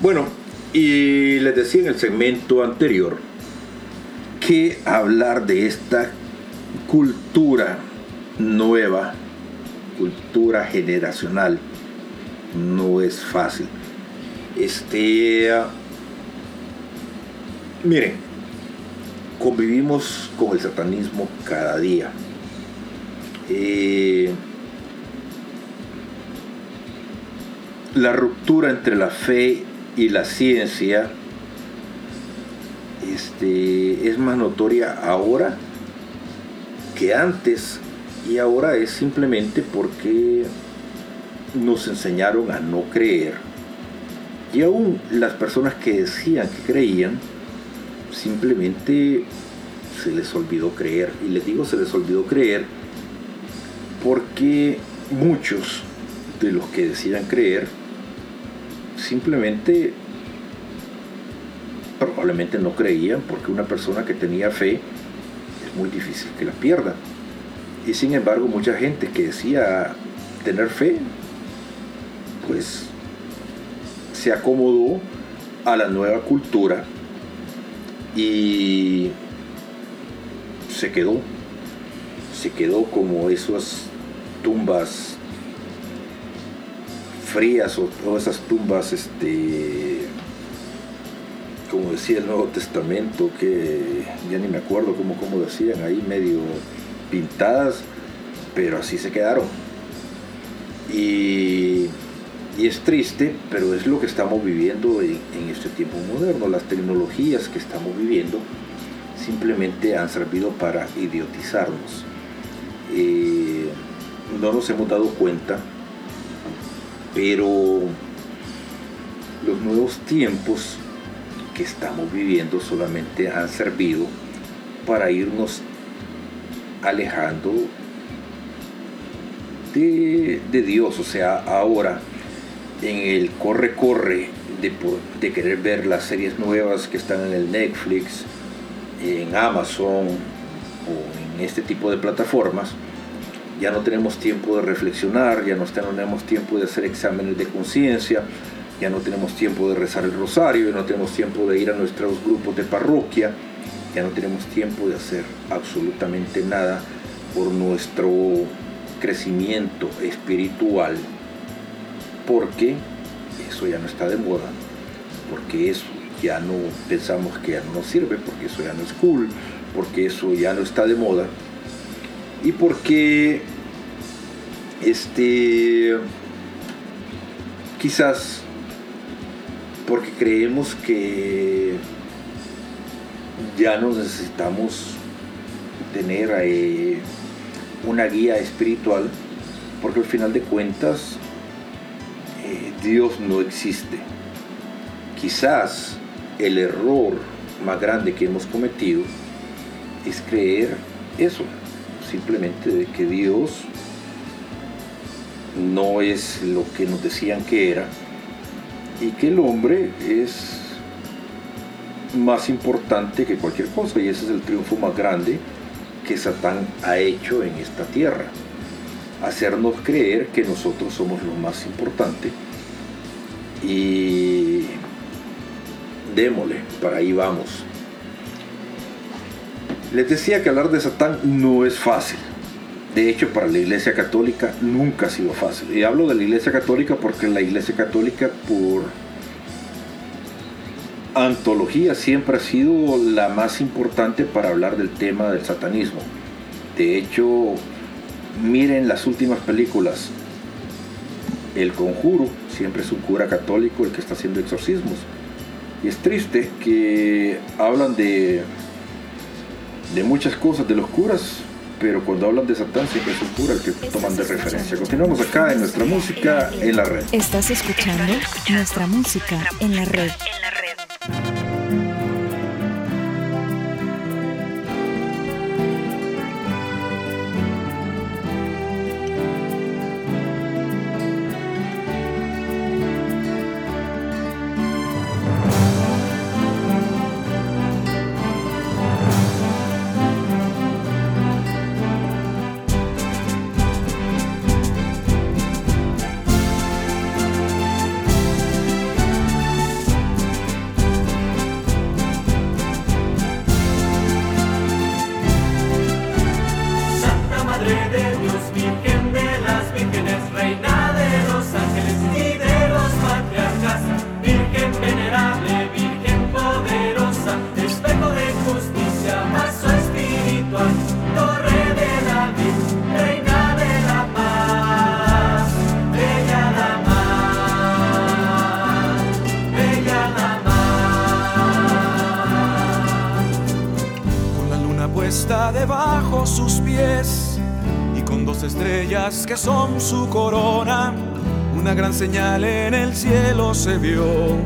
Bueno, y les decía en el segmento anterior que hablar de esta cultura nueva, cultura generacional, no es fácil. Este, miren, convivimos con el satanismo cada día. Eh, la ruptura entre la fe y la ciencia este, es más notoria ahora que antes y ahora es simplemente porque nos enseñaron a no creer. Y aún las personas que decían que creían, simplemente se les olvidó creer. Y les digo se les olvidó creer porque muchos de los que decían creer simplemente probablemente no creían porque una persona que tenía fe es muy difícil que la pierda. Y sin embargo mucha gente que decía tener fe pues se acomodó a la nueva cultura y se quedó, se quedó como esas tumbas frías o, esas tumbas, este, como decía el Nuevo Testamento, que ya ni me acuerdo cómo, cómo decían, ahí medio pintadas, pero así se quedaron. Y y es triste, pero es lo que estamos viviendo en, este tiempo moderno. Las tecnologías que estamos viviendo simplemente han servido para idiotizarnos. Eh, no nos hemos dado cuenta, pero los nuevos tiempos que estamos viviendo solamente han servido para irnos alejando de, de Dios. O sea, ahora en el corre-corre de, querer ver las series nuevas que están en el Netflix, en Amazon o en este tipo de plataformas, ya no tenemos tiempo de reflexionar, ya no tenemos tiempo de hacer exámenes de conciencia, ya no tenemos tiempo de rezar el rosario, ya no tenemos tiempo de ir a nuestros grupos de parroquia, ya no tenemos tiempo de hacer absolutamente nada por nuestro crecimiento espiritual porque eso ya no está de moda, porque eso ya no pensamos que ya no nos sirve, porque eso ya no es cool, porque eso ya no está de moda y porque este quizás porque creemos que ya no necesitamos tener eh, una guía espiritual porque al final de cuentas Dios no existe. Quizás el error más grande que hemos cometido es creer eso, simplemente de que Dios no es lo que nos decían que era y que el hombre es más importante que cualquier cosa y ese es el triunfo más grande que Satán ha hecho en esta tierra. Hacernos creer que nosotros somos lo más importante y démosle, para ahí vamos. Les decía que hablar de Satán no es fácil. De hecho, para la Iglesia Católica nunca ha sido fácil. Y hablo de la Iglesia Católica porque la Iglesia Católica, por antología, siempre ha sido la más importante para hablar del tema del satanismo. De hecho, miren las últimas películas el conjuro, siempre es un cura católico el que está haciendo exorcismos. Y es triste que hablan de, de muchas cosas de los curas, pero cuando hablan de Satán siempre es un cura el que toman de referencia. Continuamos acá en nuestra música en la red. Estás escuchando nuestra música en la red. Santa que son su corona. Una gran señal en el cielo se vio.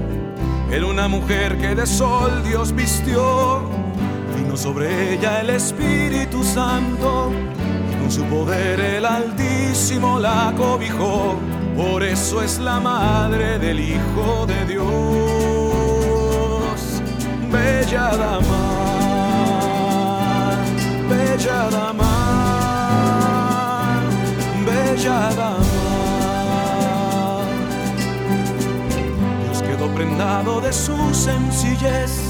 Era una mujer que de sol Dios vistió. Vino sobre ella el Espíritu Santo y con su poder el Altísimo la cobijó. Por eso es la madre del Hijo de Dios. Bella dama bella dama, dama. Dios quedó prendado de su sencillez,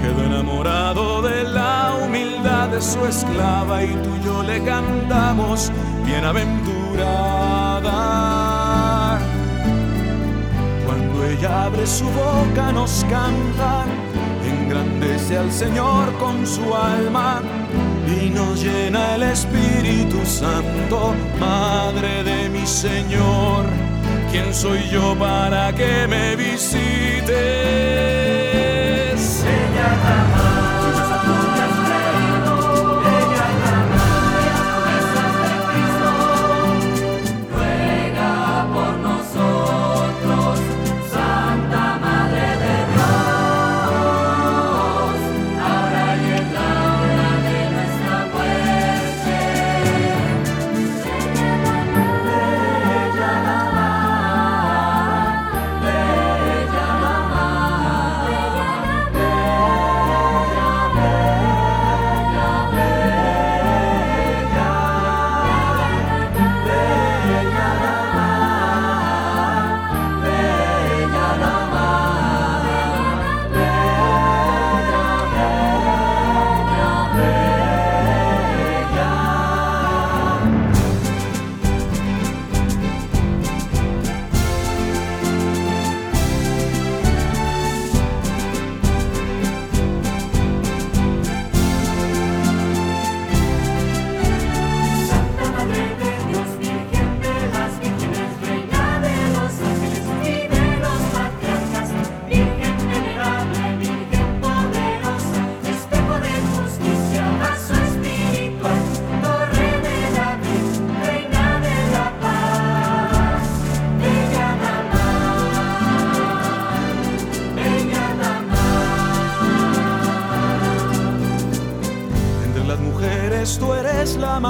quedó enamorado de la humildad de su esclava y tú y yo le cantamos bienaventurada. Cuando ella abre su boca nos canta, engrandece al Señor con su alma y nos llena el Espíritu Santo, Madre de mi Señor. ¿Quién soy yo para que me visites?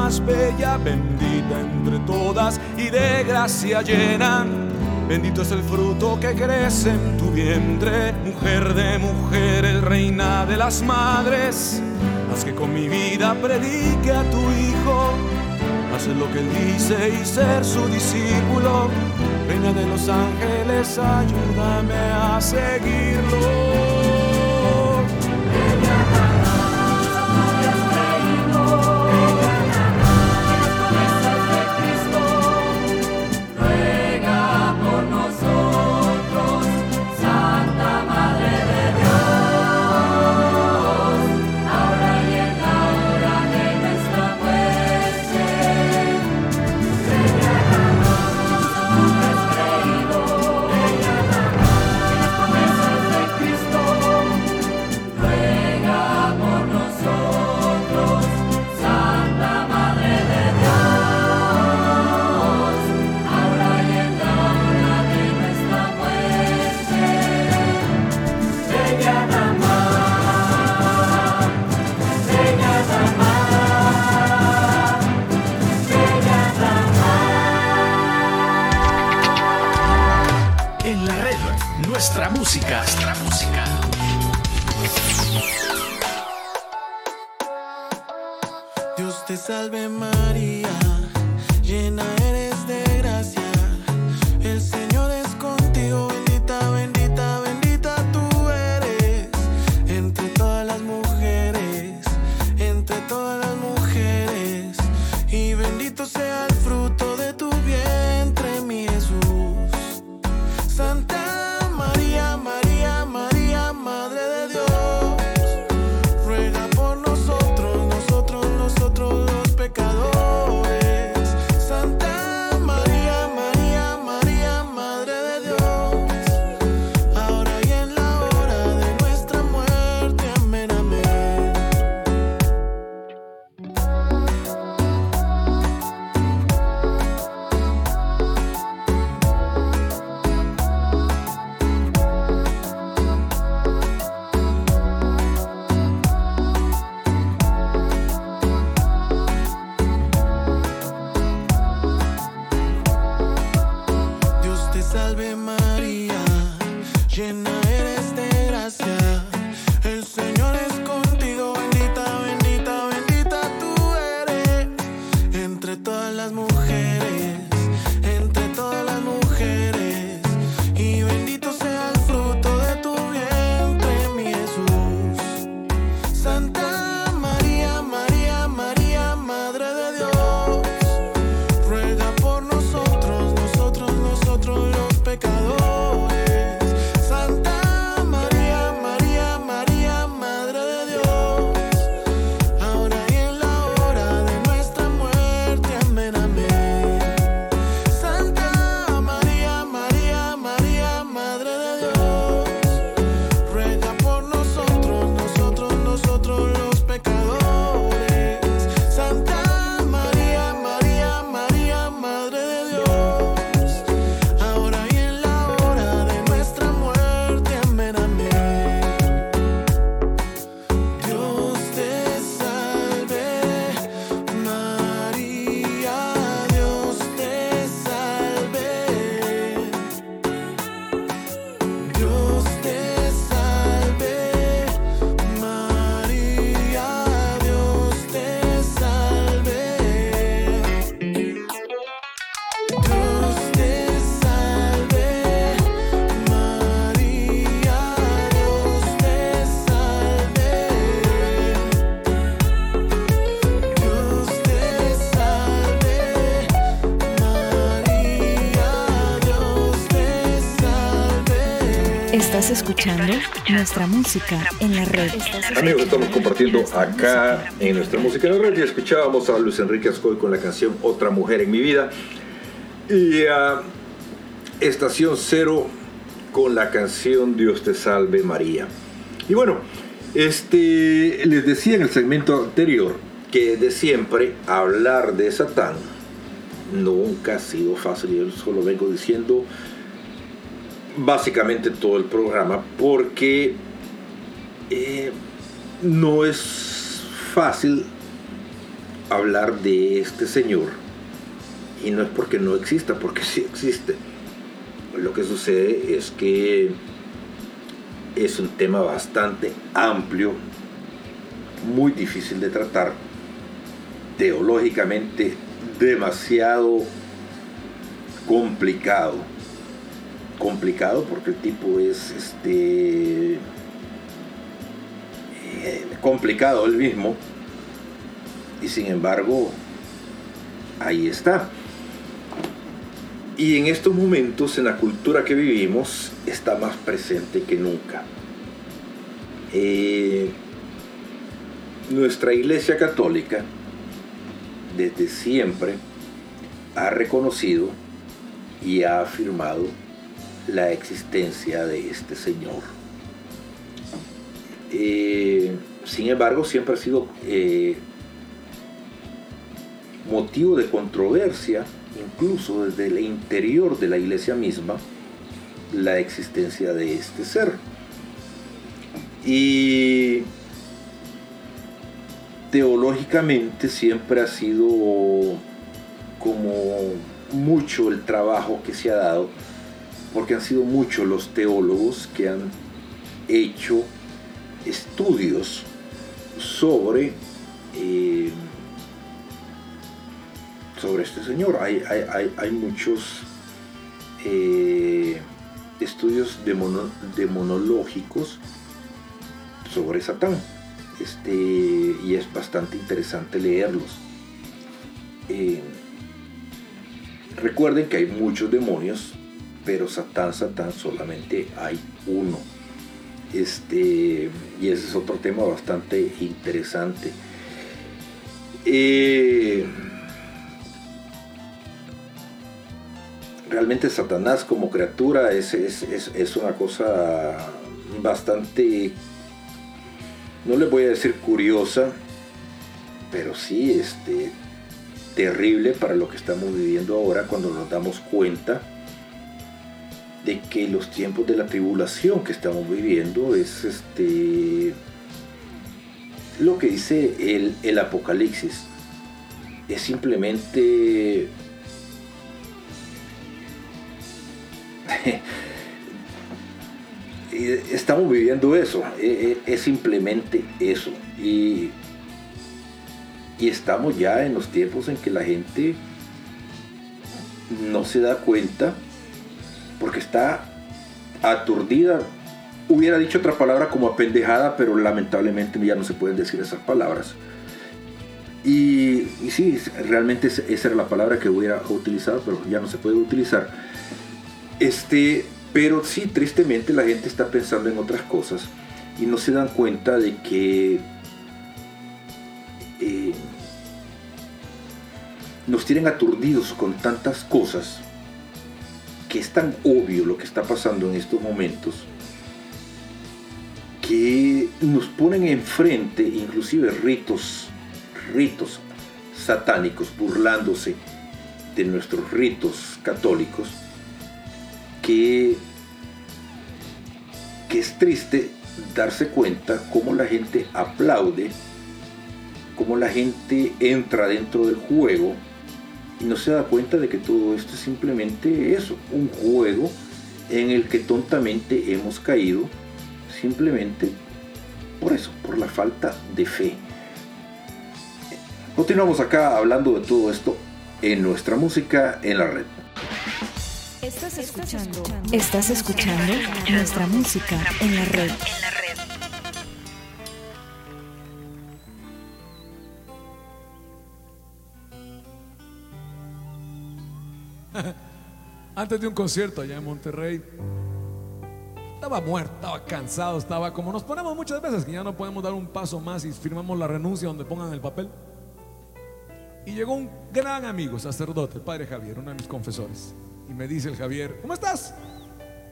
Más bella, bendita entre todas y de gracia llena. Bendito es el fruto que crece en tu vientre, mujer de mujeres, reina de las madres. Haz que con mi vida predique a tu hijo, hacer lo que él dice y ser su discípulo. Reina de los ángeles, ayúdame a seguirlo. Estás escuchando nuestra música en la red. Amigos, estamos compartiendo acá en nuestra música de red y escuchábamos a Luis Enrique Ascoy con la canción Otra Mujer en mi vida y a Estación Cero con la canción Dios te salve María. Y bueno, este, les decía en el segmento anterior que de siempre hablar de Satán nunca ha sido fácil, yo solo vengo diciendo básicamente todo el programa porque eh, no es fácil hablar de este señor y no es porque no exista, porque sí existe. Lo que sucede es que es un tema bastante amplio, muy difícil de tratar, teológicamente demasiado complicado. Complicado porque el tipo es este eh, complicado él mismo y sin embargo ahí está. Y en estos momentos, en la cultura que vivimos, está más presente que nunca. Eh, nuestra Iglesia Católica, desde siempre, ha reconocido y ha afirmado la existencia de este Señor. Eh, sin embargo, siempre ha sido eh, motivo de controversia, incluso desde el interior de la iglesia misma, la existencia de este ser. Y teológicamente siempre ha sido como mucho el trabajo que se ha dado porque han sido muchos los teólogos que han hecho estudios sobre, eh, sobre este señor. Hay, hay- hay- muchos eh, estudios demono- demonológicos sobre Satán. Este, y es bastante interesante leerlos. Eh, recuerden que hay muchos demonios, pero Satán, Satán solamente hay uno. Este, y ese es otro tema bastante interesante. Eh, realmente Satanás como criatura es, es- es- es una cosa bastante, no les voy a decir curiosa, pero sí este, terrible para lo que estamos viviendo ahora cuando nos damos cuenta de que los tiempos de la tribulación que estamos viviendo es este lo que dice el, el Apocalipsis. Es simplemente estamos viviendo eso, eh, eh, es simplemente eso. Y, y estamos ya en los tiempos en que la gente no se da cuenta porque está aturdida. Hubiera dicho otra palabra como apendejada, pero lamentablemente ya no se pueden decir esas palabras. Y, sí, realmente esa esa era la palabra que hubiera utilizado, pero ya no se puede utilizar. Este, pero sí, tristemente la gente está pensando en otras cosas y no se dan cuenta de que eh, nos tienen aturdidos con tantas cosas que es tan obvio lo que está pasando en estos momentos que nos ponen enfrente inclusive ritos ritos satánicos burlándose de nuestros ritos católicos que, que es triste darse cuenta cómo la gente aplaude, cómo la gente entra dentro del juego y no se da cuenta de que todo esto es simplemente eso, un juego en el que tontamente hemos caído simplemente por eso, por la falta de fe. Continuamos acá hablando de todo esto en nuestra música en la red. Estás escuchando. Estás escuchando nuestra música en la red. Antes de un concierto allá en Monterrey, estaba muerto, estaba cansado, estaba como nos ponemos muchas veces, que ya no podemos dar un paso más y firmamos la renuncia donde pongan el papel. Y llegó un gran amigo, sacerdote, el padre Javier, uno de mis confesores. Y me dice el Javier, ¿cómo estás?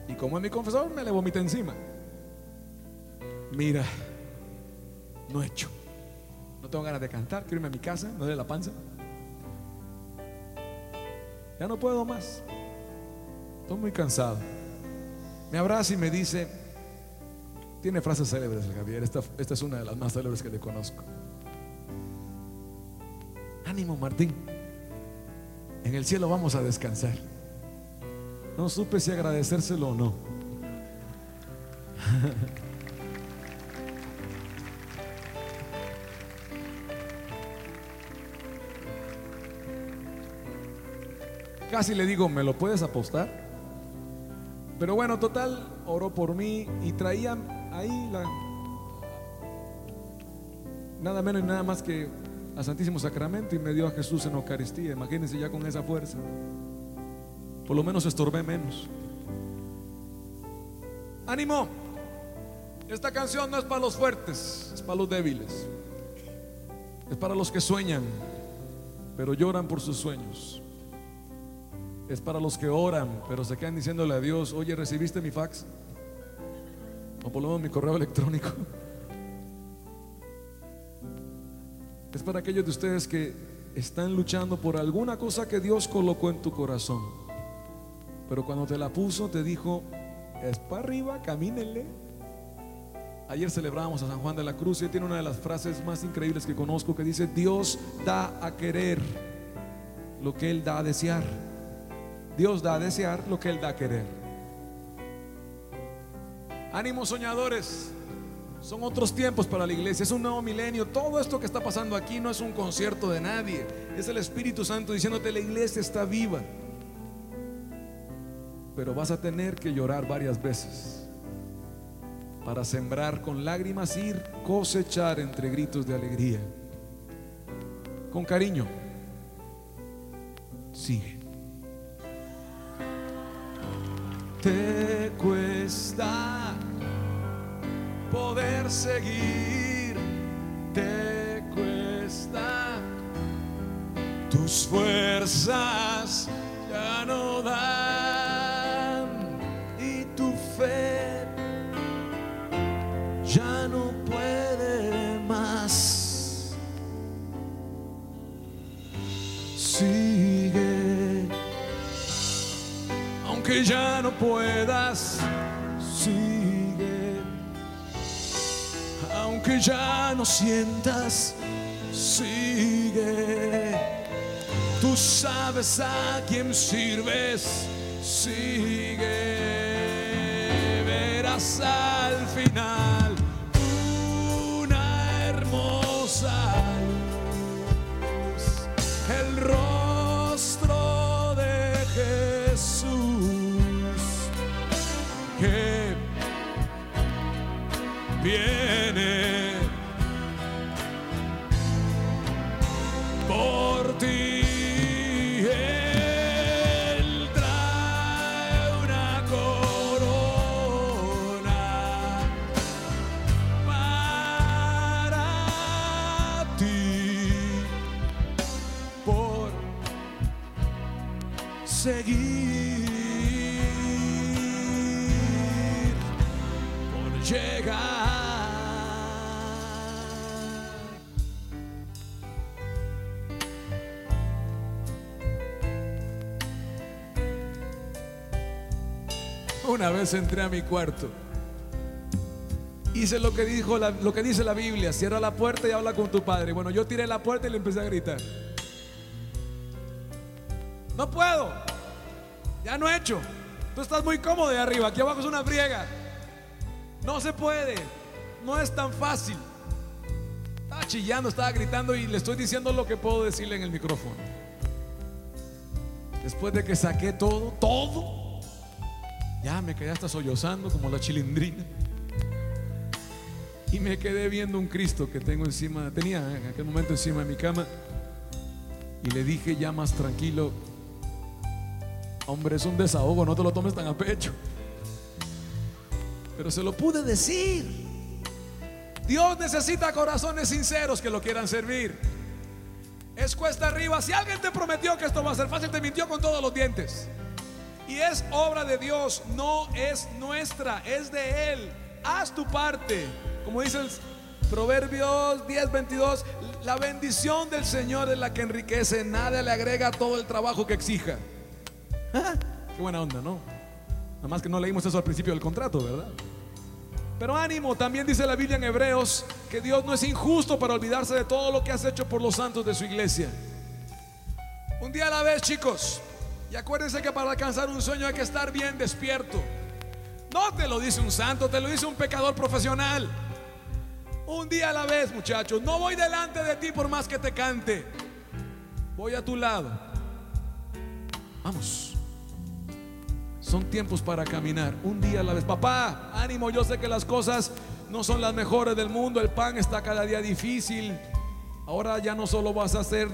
Y como es mi confesor, me le vomita encima. Mira, no he hecho. No tengo ganas de cantar, quiero irme a mi casa, no de la panza. Ya no puedo más. Estoy muy cansado. Me abraza y me dice, tiene frases célebres Javier, esta, esta es una de las más célebres que le conozco. Ánimo Martín, en el cielo vamos a descansar. No supe si agradecérselo o no. Casi le digo, ¿me lo puedes apostar? Pero bueno, total, oró por mí y traía ahí la... Nada menos y nada más que a Santísimo Sacramento y me dio a Jesús en Eucaristía. Imagínense ya con esa fuerza. Por lo menos estorbé menos. ¡Ánimo! Esta canción no es para los fuertes, es para los débiles. Es para los que sueñan, pero lloran por sus sueños. Es para los que oran, pero se quedan diciéndole a Dios, oye, ¿recibiste mi fax? O por lo menos mi correo electrónico. Es para aquellos de ustedes que están luchando por alguna cosa que Dios colocó en tu corazón. Pero cuando te la puso, te dijo, es para arriba, camínenle. Ayer celebrábamos a San Juan de la Cruz y tiene una de las frases más increíbles que conozco que dice, Dios da a querer lo que Él da a desear. Dios da a desear lo que Él da a querer. Ánimo soñadores. Son otros tiempos para la iglesia, es un nuevo milenio. Todo esto que está pasando aquí no es un concierto de nadie, es el Espíritu Santo diciéndote la iglesia está viva. Pero vas a tener que llorar varias veces para sembrar con lágrimas y cosechar entre gritos de alegría. Con cariño, sigue. Te cuesta poder seguir, te cuesta. Tus fuerzas ya no dan y tu fe ya no aunque ya no puedas, sigue, aunque ya no sientas, sigue. Tú sabes a quién sirves, sigue, verás al final viene Una vez entré a mi cuarto. Hice lo que, dijo la- lo que dice la Biblia. Cierra la puerta y habla con tu padre. Bueno, yo tiré la puerta y le empecé a gritar. No puedo. Ya no he hecho. Tú estás muy cómodo de arriba. Aquí abajo es una friega. No se puede. No es tan fácil. Estaba chillando, estaba gritando y le estoy diciendo lo que puedo decirle en el micrófono. Después de que saqué todo, todo, ya me quedé hasta sollozando como la chilindrina. Y me quedé viendo un Cristo que tengo encima, tenía en aquel momento encima de mi cama. Y le dije ya más tranquilo, hombre, es un desahogo, no te lo tomes tan a pecho. Pero se lo pude decir. Dios necesita corazones sinceros que lo quieran servir. Es cuesta arriba. Si alguien te prometió que esto va a ser fácil, te mintió con todos los dientes. Y es obra de Dios, no es nuestra, es de Él. Haz tu parte. Como dice el Proverbios 10, 22, la bendición del Señor es la que enriquece, nada le agrega todo el trabajo que exija. Ah, Qué buena onda, ¿no? Nada más que no leímos eso al principio del contrato, ¿verdad? Pero ánimo, también dice la Biblia en Hebreos que Dios no es injusto para olvidarse de todo lo que has hecho por los santos de su iglesia. Un día a la vez, chicos. Y acuérdense que para alcanzar un sueño hay que estar bien despierto. No te lo dice un santo, te lo dice un pecador profesional. Un día a la vez, muchachos. No voy delante de ti por más que te cante. Voy a tu lado. Vamos. Son tiempos para caminar, un día a la vez. Papá, ánimo, yo sé que las cosas no son las mejores del mundo, el pan está cada día difícil. Ahora ya no solo vas a hacer,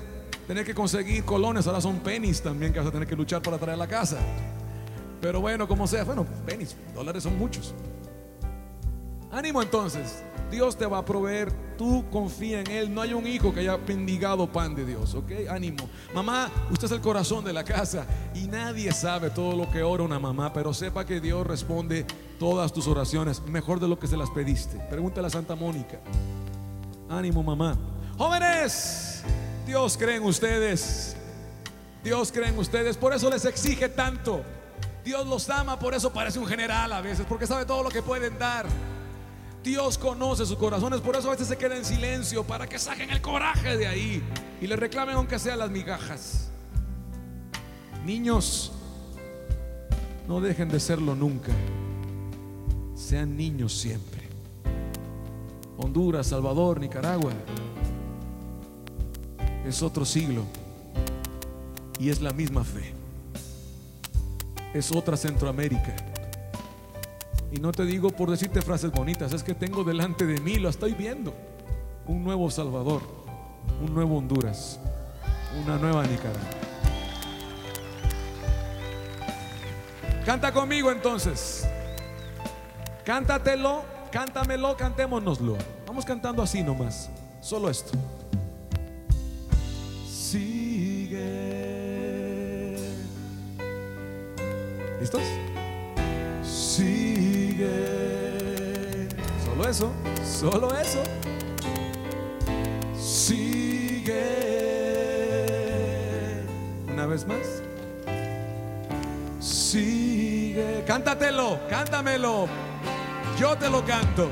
tener que conseguir colones, ahora son pennies también que vas a tener que luchar para traer a la casa. Pero bueno, como sea, bueno, pennies, dólares son muchos. Ánimo entonces, Dios te va a proveer, tú confía en Él, no hay un hijo que haya mendigado pan de Dios, ¿ok? Ánimo. Mamá, usted es el corazón de la casa y nadie sabe todo lo que ora una mamá, pero sepa que Dios responde todas tus oraciones mejor de lo que se las pediste. Pregúntale a Santa Mónica. Ánimo, mamá. Jóvenes, Dios cree en ustedes. Dios cree en ustedes, por eso les exige tanto. Dios los ama, por eso parece un general a veces, porque sabe todo lo que pueden dar. Dios conoce sus corazones, por eso a veces se queda en silencio para que saquen el coraje de ahí y le reclamen aunque sea las migajas. Niños, no dejen de serlo nunca. sean niños siempre. Honduras, Salvador, Nicaragua. Es otro siglo y es la misma fe. Es otra Centroamérica. Y no te digo por decirte frases bonitas, es que tengo delante de mí, lo estoy viendo, un nuevo Salvador, un nuevo Honduras, una nueva Nicaragua. Canta conmigo entonces. Cántatelo, cántamelo, cantémonoslo. Vamos cantando así nomás. Solo esto. Sigue. ¿Listos? Sigue. Solo eso, solo eso. Sigue. Una vez más. Sigue. Cántatelo, cántamelo. Yo te lo canto.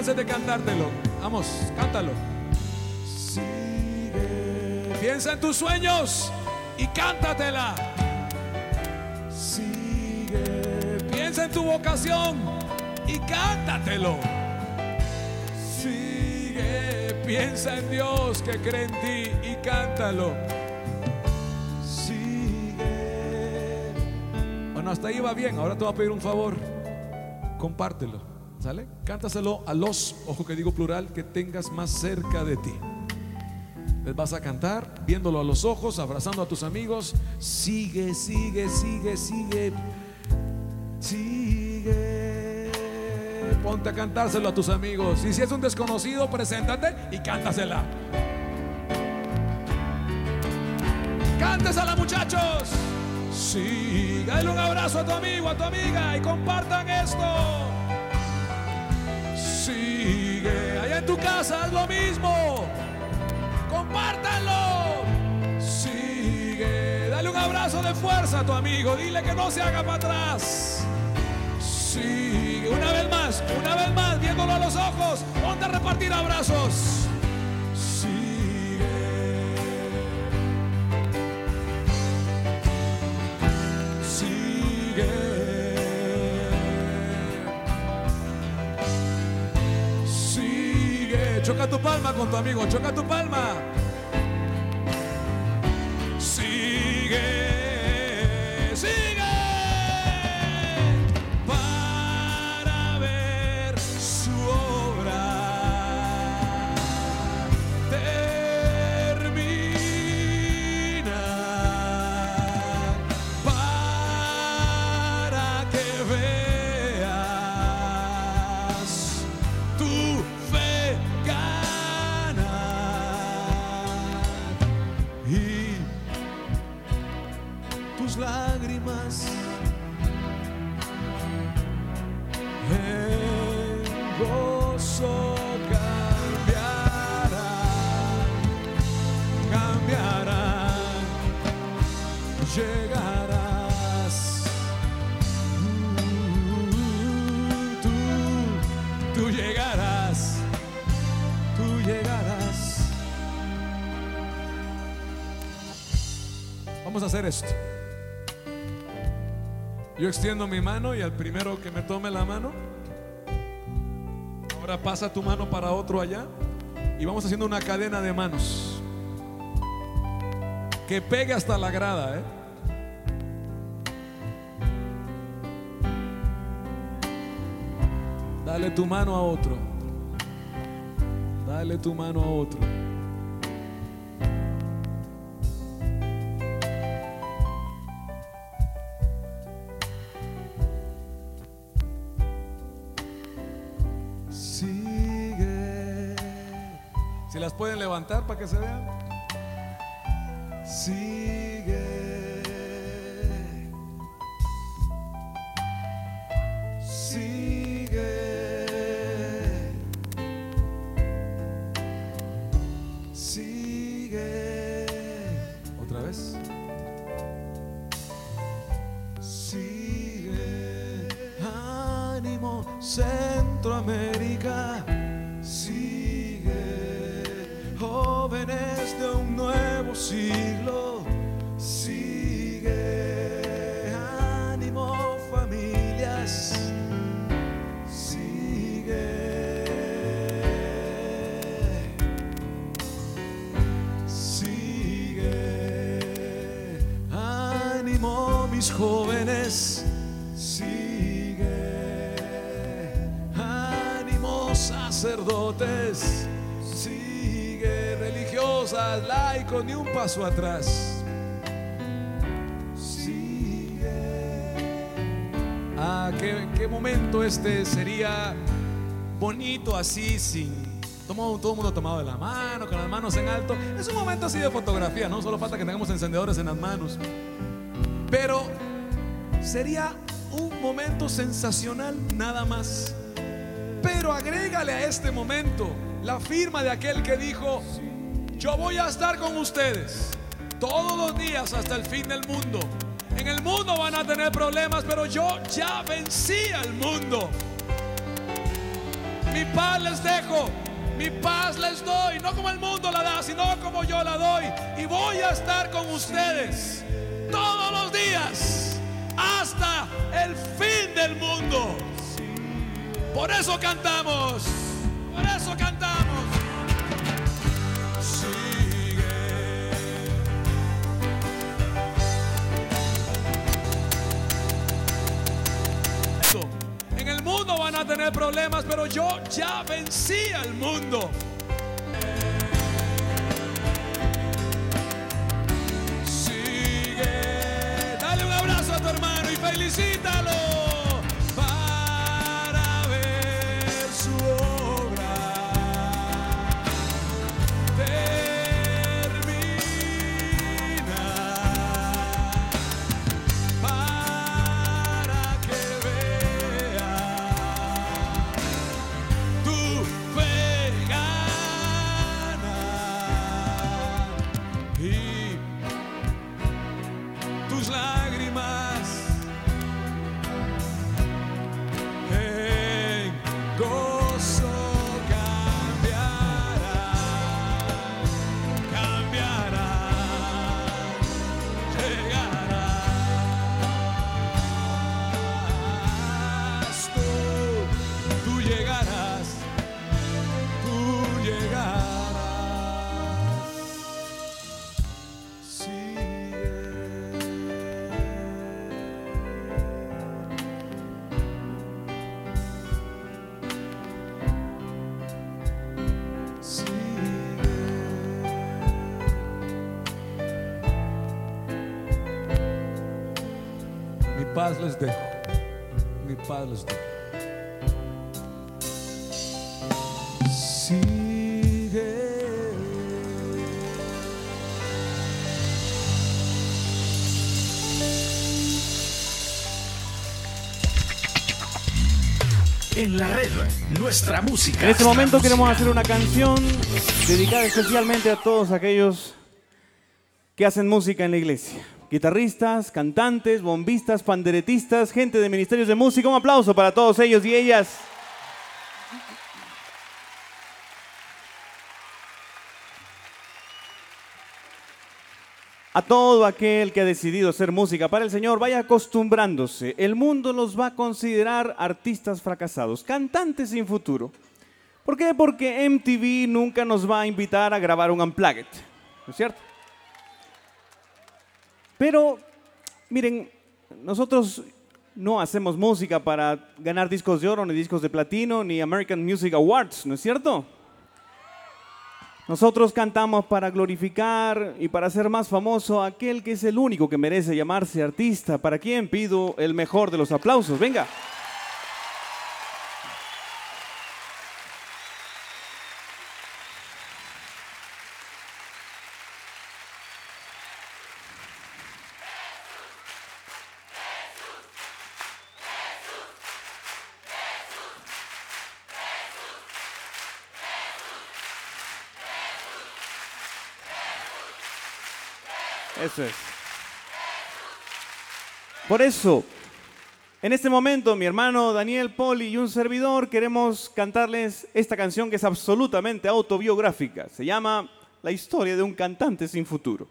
Canses de cantártelo. Vamos, cántalo. Sigue. Piensa en tus sueños y cántatela. Sigue. Piensa en tu vocación y cántatelo. Sigue. Piensa en Dios que cree en ti y cántalo. Sigue. Bueno, hasta ahí va bien. Ahora te voy a pedir un favor. Compártelo. ¿Sale? Cántaselo a los, ojo que digo plural, que tengas más cerca de ti. Les vas a cantar viéndolo a los ojos, abrazando a tus amigos. Sigue, sigue, sigue, sigue. Sigue. Ponte a cantárselo a tus amigos. Y si es un desconocido, preséntate y cántasela. Cántesela, muchachos. Sí, dale un abrazo a tu amigo, a tu amiga y compartan esto. Sigue, allá en tu casa haz lo mismo. Compártanlo. Sigue, dale un abrazo de fuerza a tu amigo. Dile que no se haga para atrás. Sigue, una vez más, una vez más, viéndolo a los ojos. Ponte a repartir abrazos. Choca tu palma con tu amigo. Choca tu palma. Hacer esto. Yo extiendo mi mano y al primero que me tome la mano, ahora pasa tu mano para otro allá y vamos haciendo una cadena de manos que pegue hasta la grada, ¿eh? Dale tu mano a otro. Dale tu mano a otro. levantar para que se vean. Sigue. Sigue. Sigue. Otra vez. Sigue. Ánimo, Centroamérica. Religiosas, laicos, ni un paso atrás. Sigue. Ah, qué, momento este sería bonito así, sin. Todo, todo el mundo tomado de la mano, con las manos en alto. Es un momento así de fotografía, ¿no? Solo falta que tengamos encendedores en las manos. Pero sería un momento sensacional nada más. Pero agrégale a este momento la firma de aquel que dijo, yo voy a estar con ustedes todos los días hasta el fin del mundo. En el mundo van a tener problemas, pero yo ya vencí al mundo. Mi paz les dejo, mi paz les doy, no como el mundo la da, sino como yo la doy. Y voy a estar con ustedes todos los días hasta el fin del mundo. Por eso cantamos, por eso cantamos. Tener problemas, pero yo ya vencí al mundo. Sigue. Dale un abrazo a tu hermano y felicítalo En la red, nuestra música. En este momento queremos hacer una canción dedicada especialmente a todos aquellos que hacen música en la iglesia. Guitarristas, cantantes, bombistas, panderetistas, gente de ministerios de música. Un aplauso para todos ellos y ellas. A todo aquel que ha decidido hacer música para el Señor, vaya acostumbrándose. El mundo los va a considerar artistas fracasados, cantantes sin futuro. ¿Por qué? Porque MTV nunca nos va a invitar a grabar un unplugged, ¿no es cierto? Pero, miren, nosotros no hacemos música para ganar discos de oro, ni discos de platino, ni American Music Awards, ¿no es cierto? Nosotros cantamos para glorificar y para hacer más famoso a aquel que es el único que merece llamarse artista, para quien pido el mejor de los aplausos. Venga. Por eso, En este momento, mi hermano Daniel Poli y un servidor queremos cantarles esta canción que es absolutamente autobiográfica. Se llama La historia de un cantante sin futuro.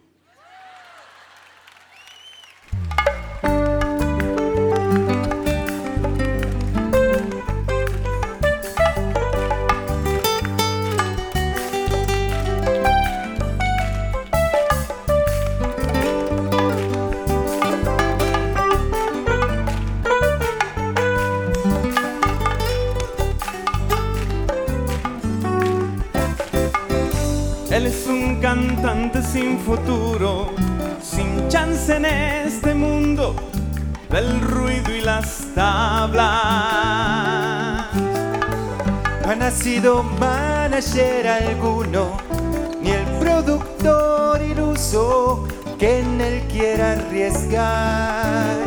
Nacido manager alguno, ni el productor iluso que en él quiera arriesgar.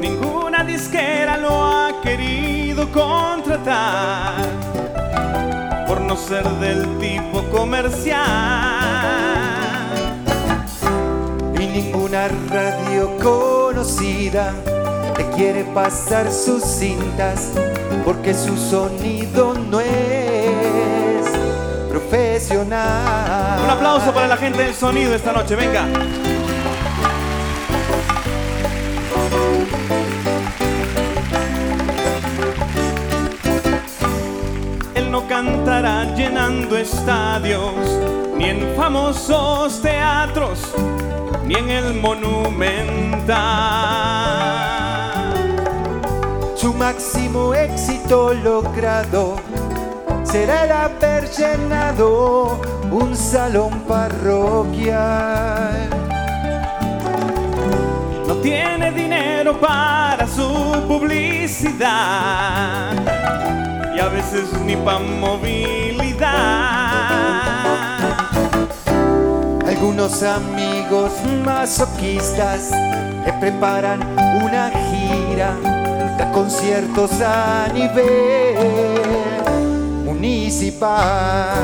Ninguna disquera lo ha querido contratar por no ser del tipo comercial. Y ninguna radio conocida te quiere pasar sus cintas porque su sonido no es profesional. Un aplauso para la gente del sonido esta noche, venga. Él no cantará llenando estadios, ni en famosos teatros, ni en el monumental. Máximo éxito logrado será el haber llenado un salón parroquial. No tiene dinero para su publicidad y a veces ni para movilidad. Algunos amigos masoquistas le preparan una gira conciertos a nivel municipal.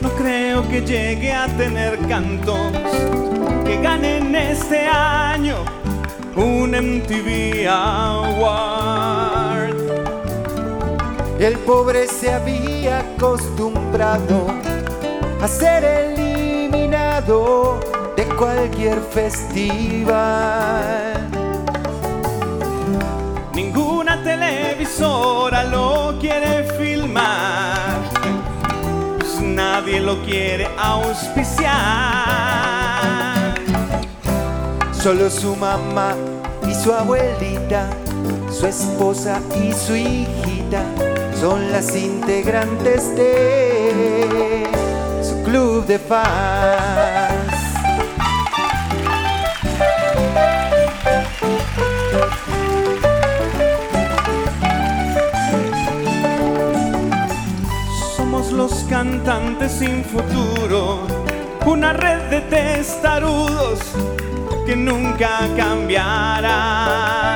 No creo que llegue a tener cantos que ganen este año un MTV Award. El pobre se había acostumbrado a ser eliminado de cualquier festival. Ninguna televisora lo quiere filmar, pues nadie lo quiere auspiciar. Solo su mamá y su abuelita, su esposa y su hijita son las integrantes de su club de fans. Somos los cantantes sin futuro, una red de testarudos que nunca cambiará.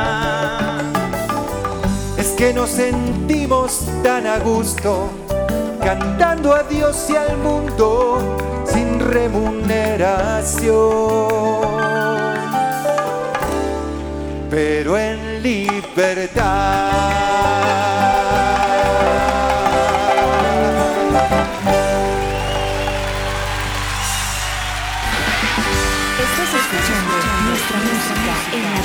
Que nos sentimos tan a gusto cantando a Dios y al mundo sin remuneración, pero en libertad. Estás escuchando nuestra música en la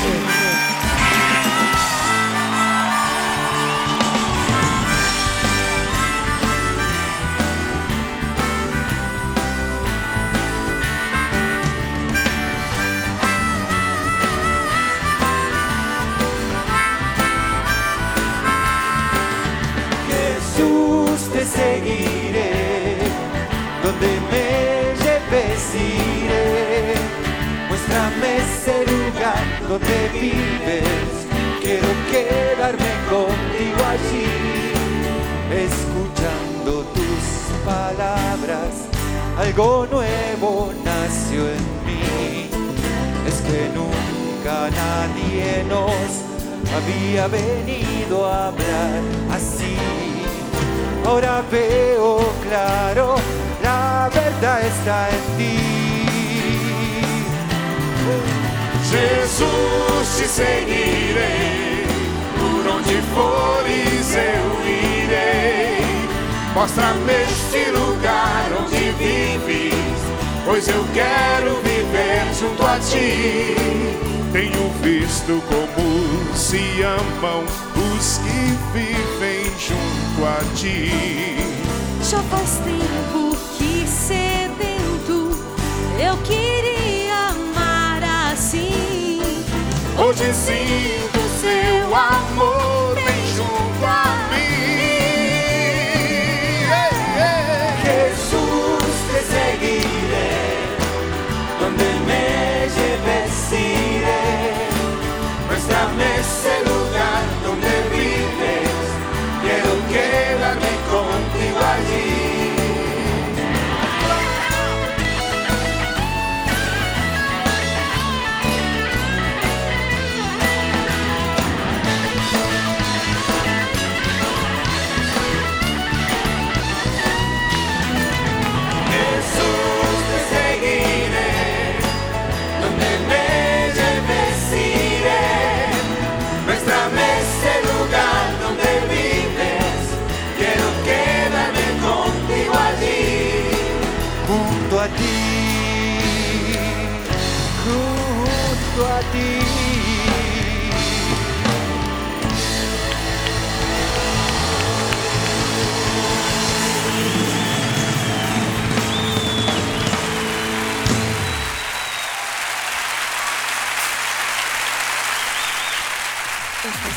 donde vives, quiero quedarme contigo allí, escuchando tus palabras. Algo nuevo nació en mí, es que nunca nadie nos había venido a hablar así. Ahora veo claro, la verdad está en ti. Jesus, te seguirei, por onde fores eu irei. Mostra-me este lugar onde vives, pois eu quero viver junto a ti. Tenho visto como se amam os que vivem junto a ti. Já faz tempo Hoje sinto seu amor bem junto a mim.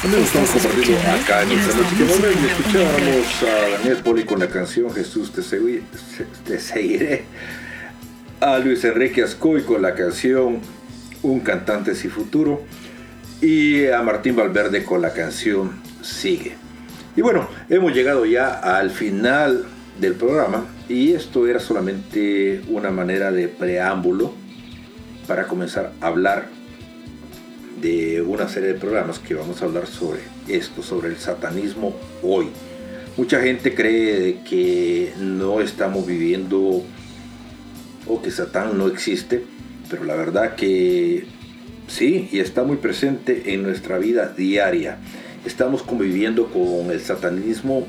También estamos compartiendo acá en nuestra música moderna y escuchábamos a Daniel Poli con la canción Jesús te, segui- te seguiré, a Luis Enrique Ascoy con la canción Un cantante sin futuro y a Martín Valverde con la canción Sigue. Y bueno, hemos llegado ya al final del programa y esto era solamente una manera de preámbulo para comenzar a hablar de una serie de programas que vamos a hablar sobre esto, sobre el satanismo hoy. Mucha gente cree que no estamos viviendo o que Satán no existe, pero la verdad que sí, y está muy presente en nuestra vida diaria. Estamos conviviendo con el satanismo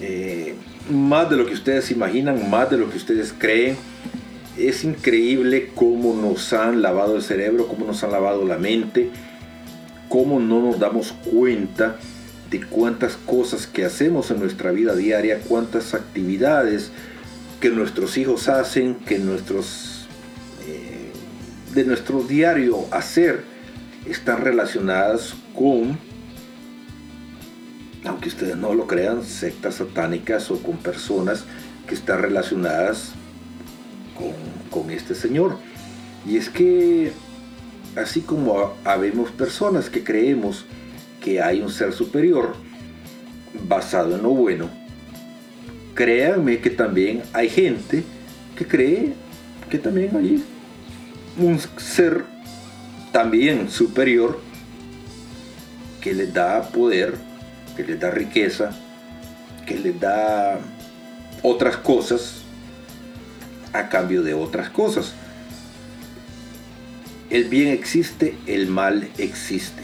eh, más de lo que ustedes imaginan, más de lo que ustedes creen. Es increíble cómo nos han lavado el cerebro, cómo nos han lavado la mente, cómo no nos damos cuenta de cuántas cosas que hacemos en nuestra vida diaria, cuántas actividades que nuestros hijos hacen, que nuestros de nuestro diario hacer están relacionadas con, aunque ustedes no lo crean, sectas satánicas o con personas que están relacionadas con, con este Señor. Y es que así como habemos personas que creemos que hay un ser superior basado en lo bueno, créanme que también hay gente que cree que también hay un ser también superior que les da poder, que les da riqueza, que les da otras cosas a cambio de otras cosas. El bien existe, el mal existe.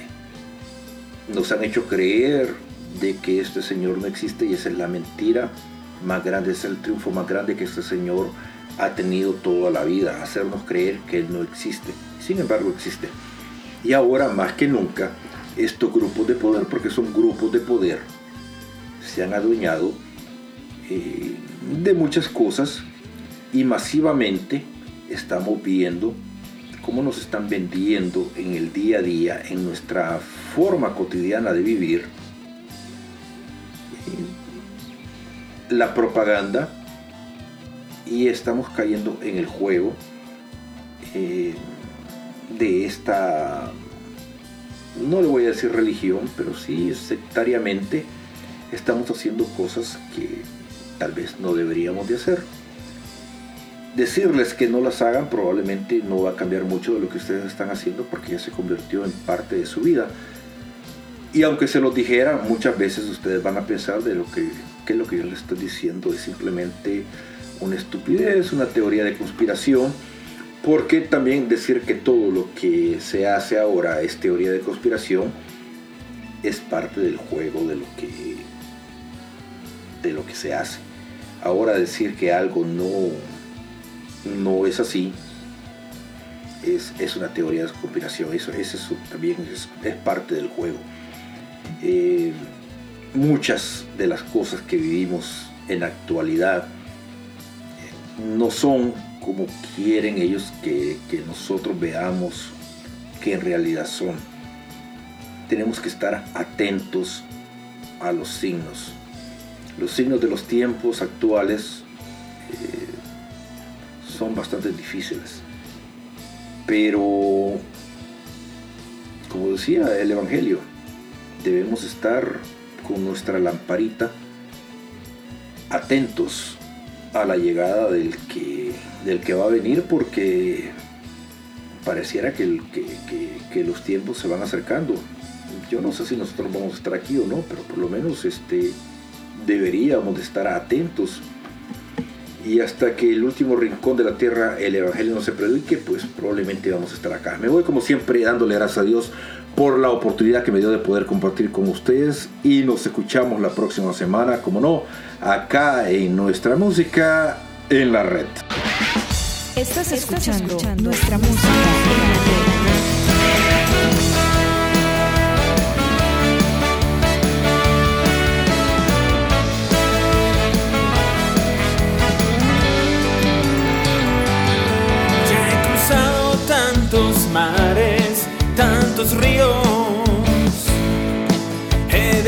Nos han hecho creer de que este Señor no existe y esa es la mentira más grande, es el triunfo más grande que este Señor ha tenido toda la vida, hacernos creer que Él no existe. Sin embargo, existe. Y ahora más que nunca, estos grupos de poder, porque son grupos de poder, se han adueñado eh, de muchas cosas y masivamente estamos viendo cómo nos están vendiendo en el día a día, en nuestra forma cotidiana de vivir, eh, la propaganda y estamos cayendo en el juego eh, de esta, no le voy a decir religión, pero sí sectariamente estamos haciendo cosas que tal vez no deberíamos de hacer. Decirles que no las hagan probablemente no va a cambiar mucho de lo que ustedes están haciendo porque ya se convirtió en parte de su vida. Y aunque se los dijera, muchas veces ustedes van a pensar de lo que, que lo que yo les estoy diciendo es simplemente una estupidez, una teoría de conspiración, porque también decir que todo lo que se hace ahora es teoría de conspiración es parte del juego de lo que de lo que se hace. Ahora decir que algo no no es así es, es una teoría de conspiración, eso, eso también es, es parte del juego. Eh, muchas de las cosas que vivimos en la actualidad no son como quieren ellos que, que nosotros veamos que en realidad son. Tenemos que estar atentos a los signos. Los signos de los tiempos actuales eh, son bastante difíciles. Pero, como decía el Evangelio, debemos estar con nuestra lamparita atentos a la llegada del que, del que va a venir porque pareciera que, los tiempos se van acercando. Yo no sé si nosotros vamos a estar aquí o no, pero por lo menos este, deberíamos de estar atentos. Y hasta que el último rincón de la tierra el Evangelio no se predique, pues probablemente vamos a estar acá. Me voy como siempre dándole gracias a Dios por la oportunidad que me dio de poder compartir con ustedes y nos escuchamos la próxima semana, como no, acá en nuestra música en la red. Estás escuchando, nuestra música en la red.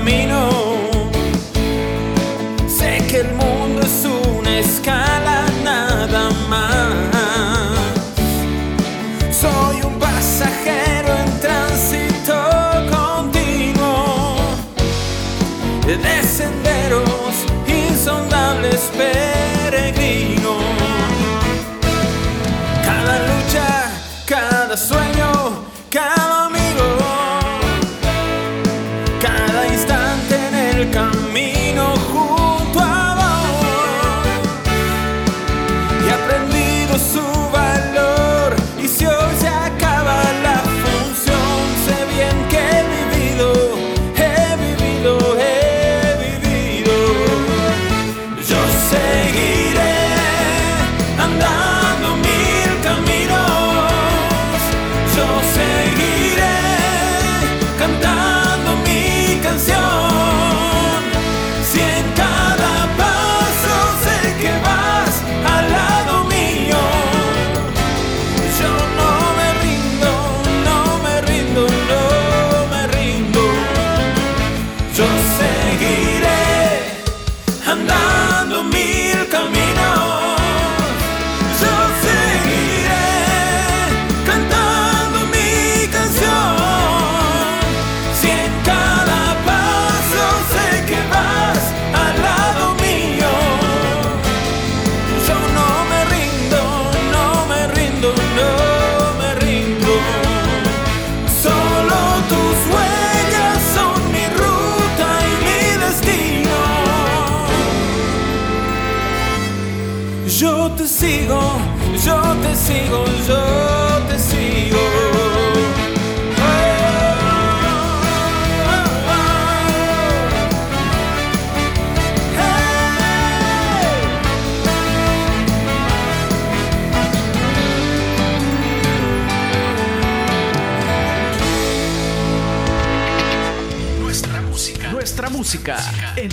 Camino.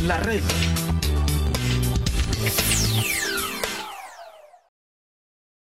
La red.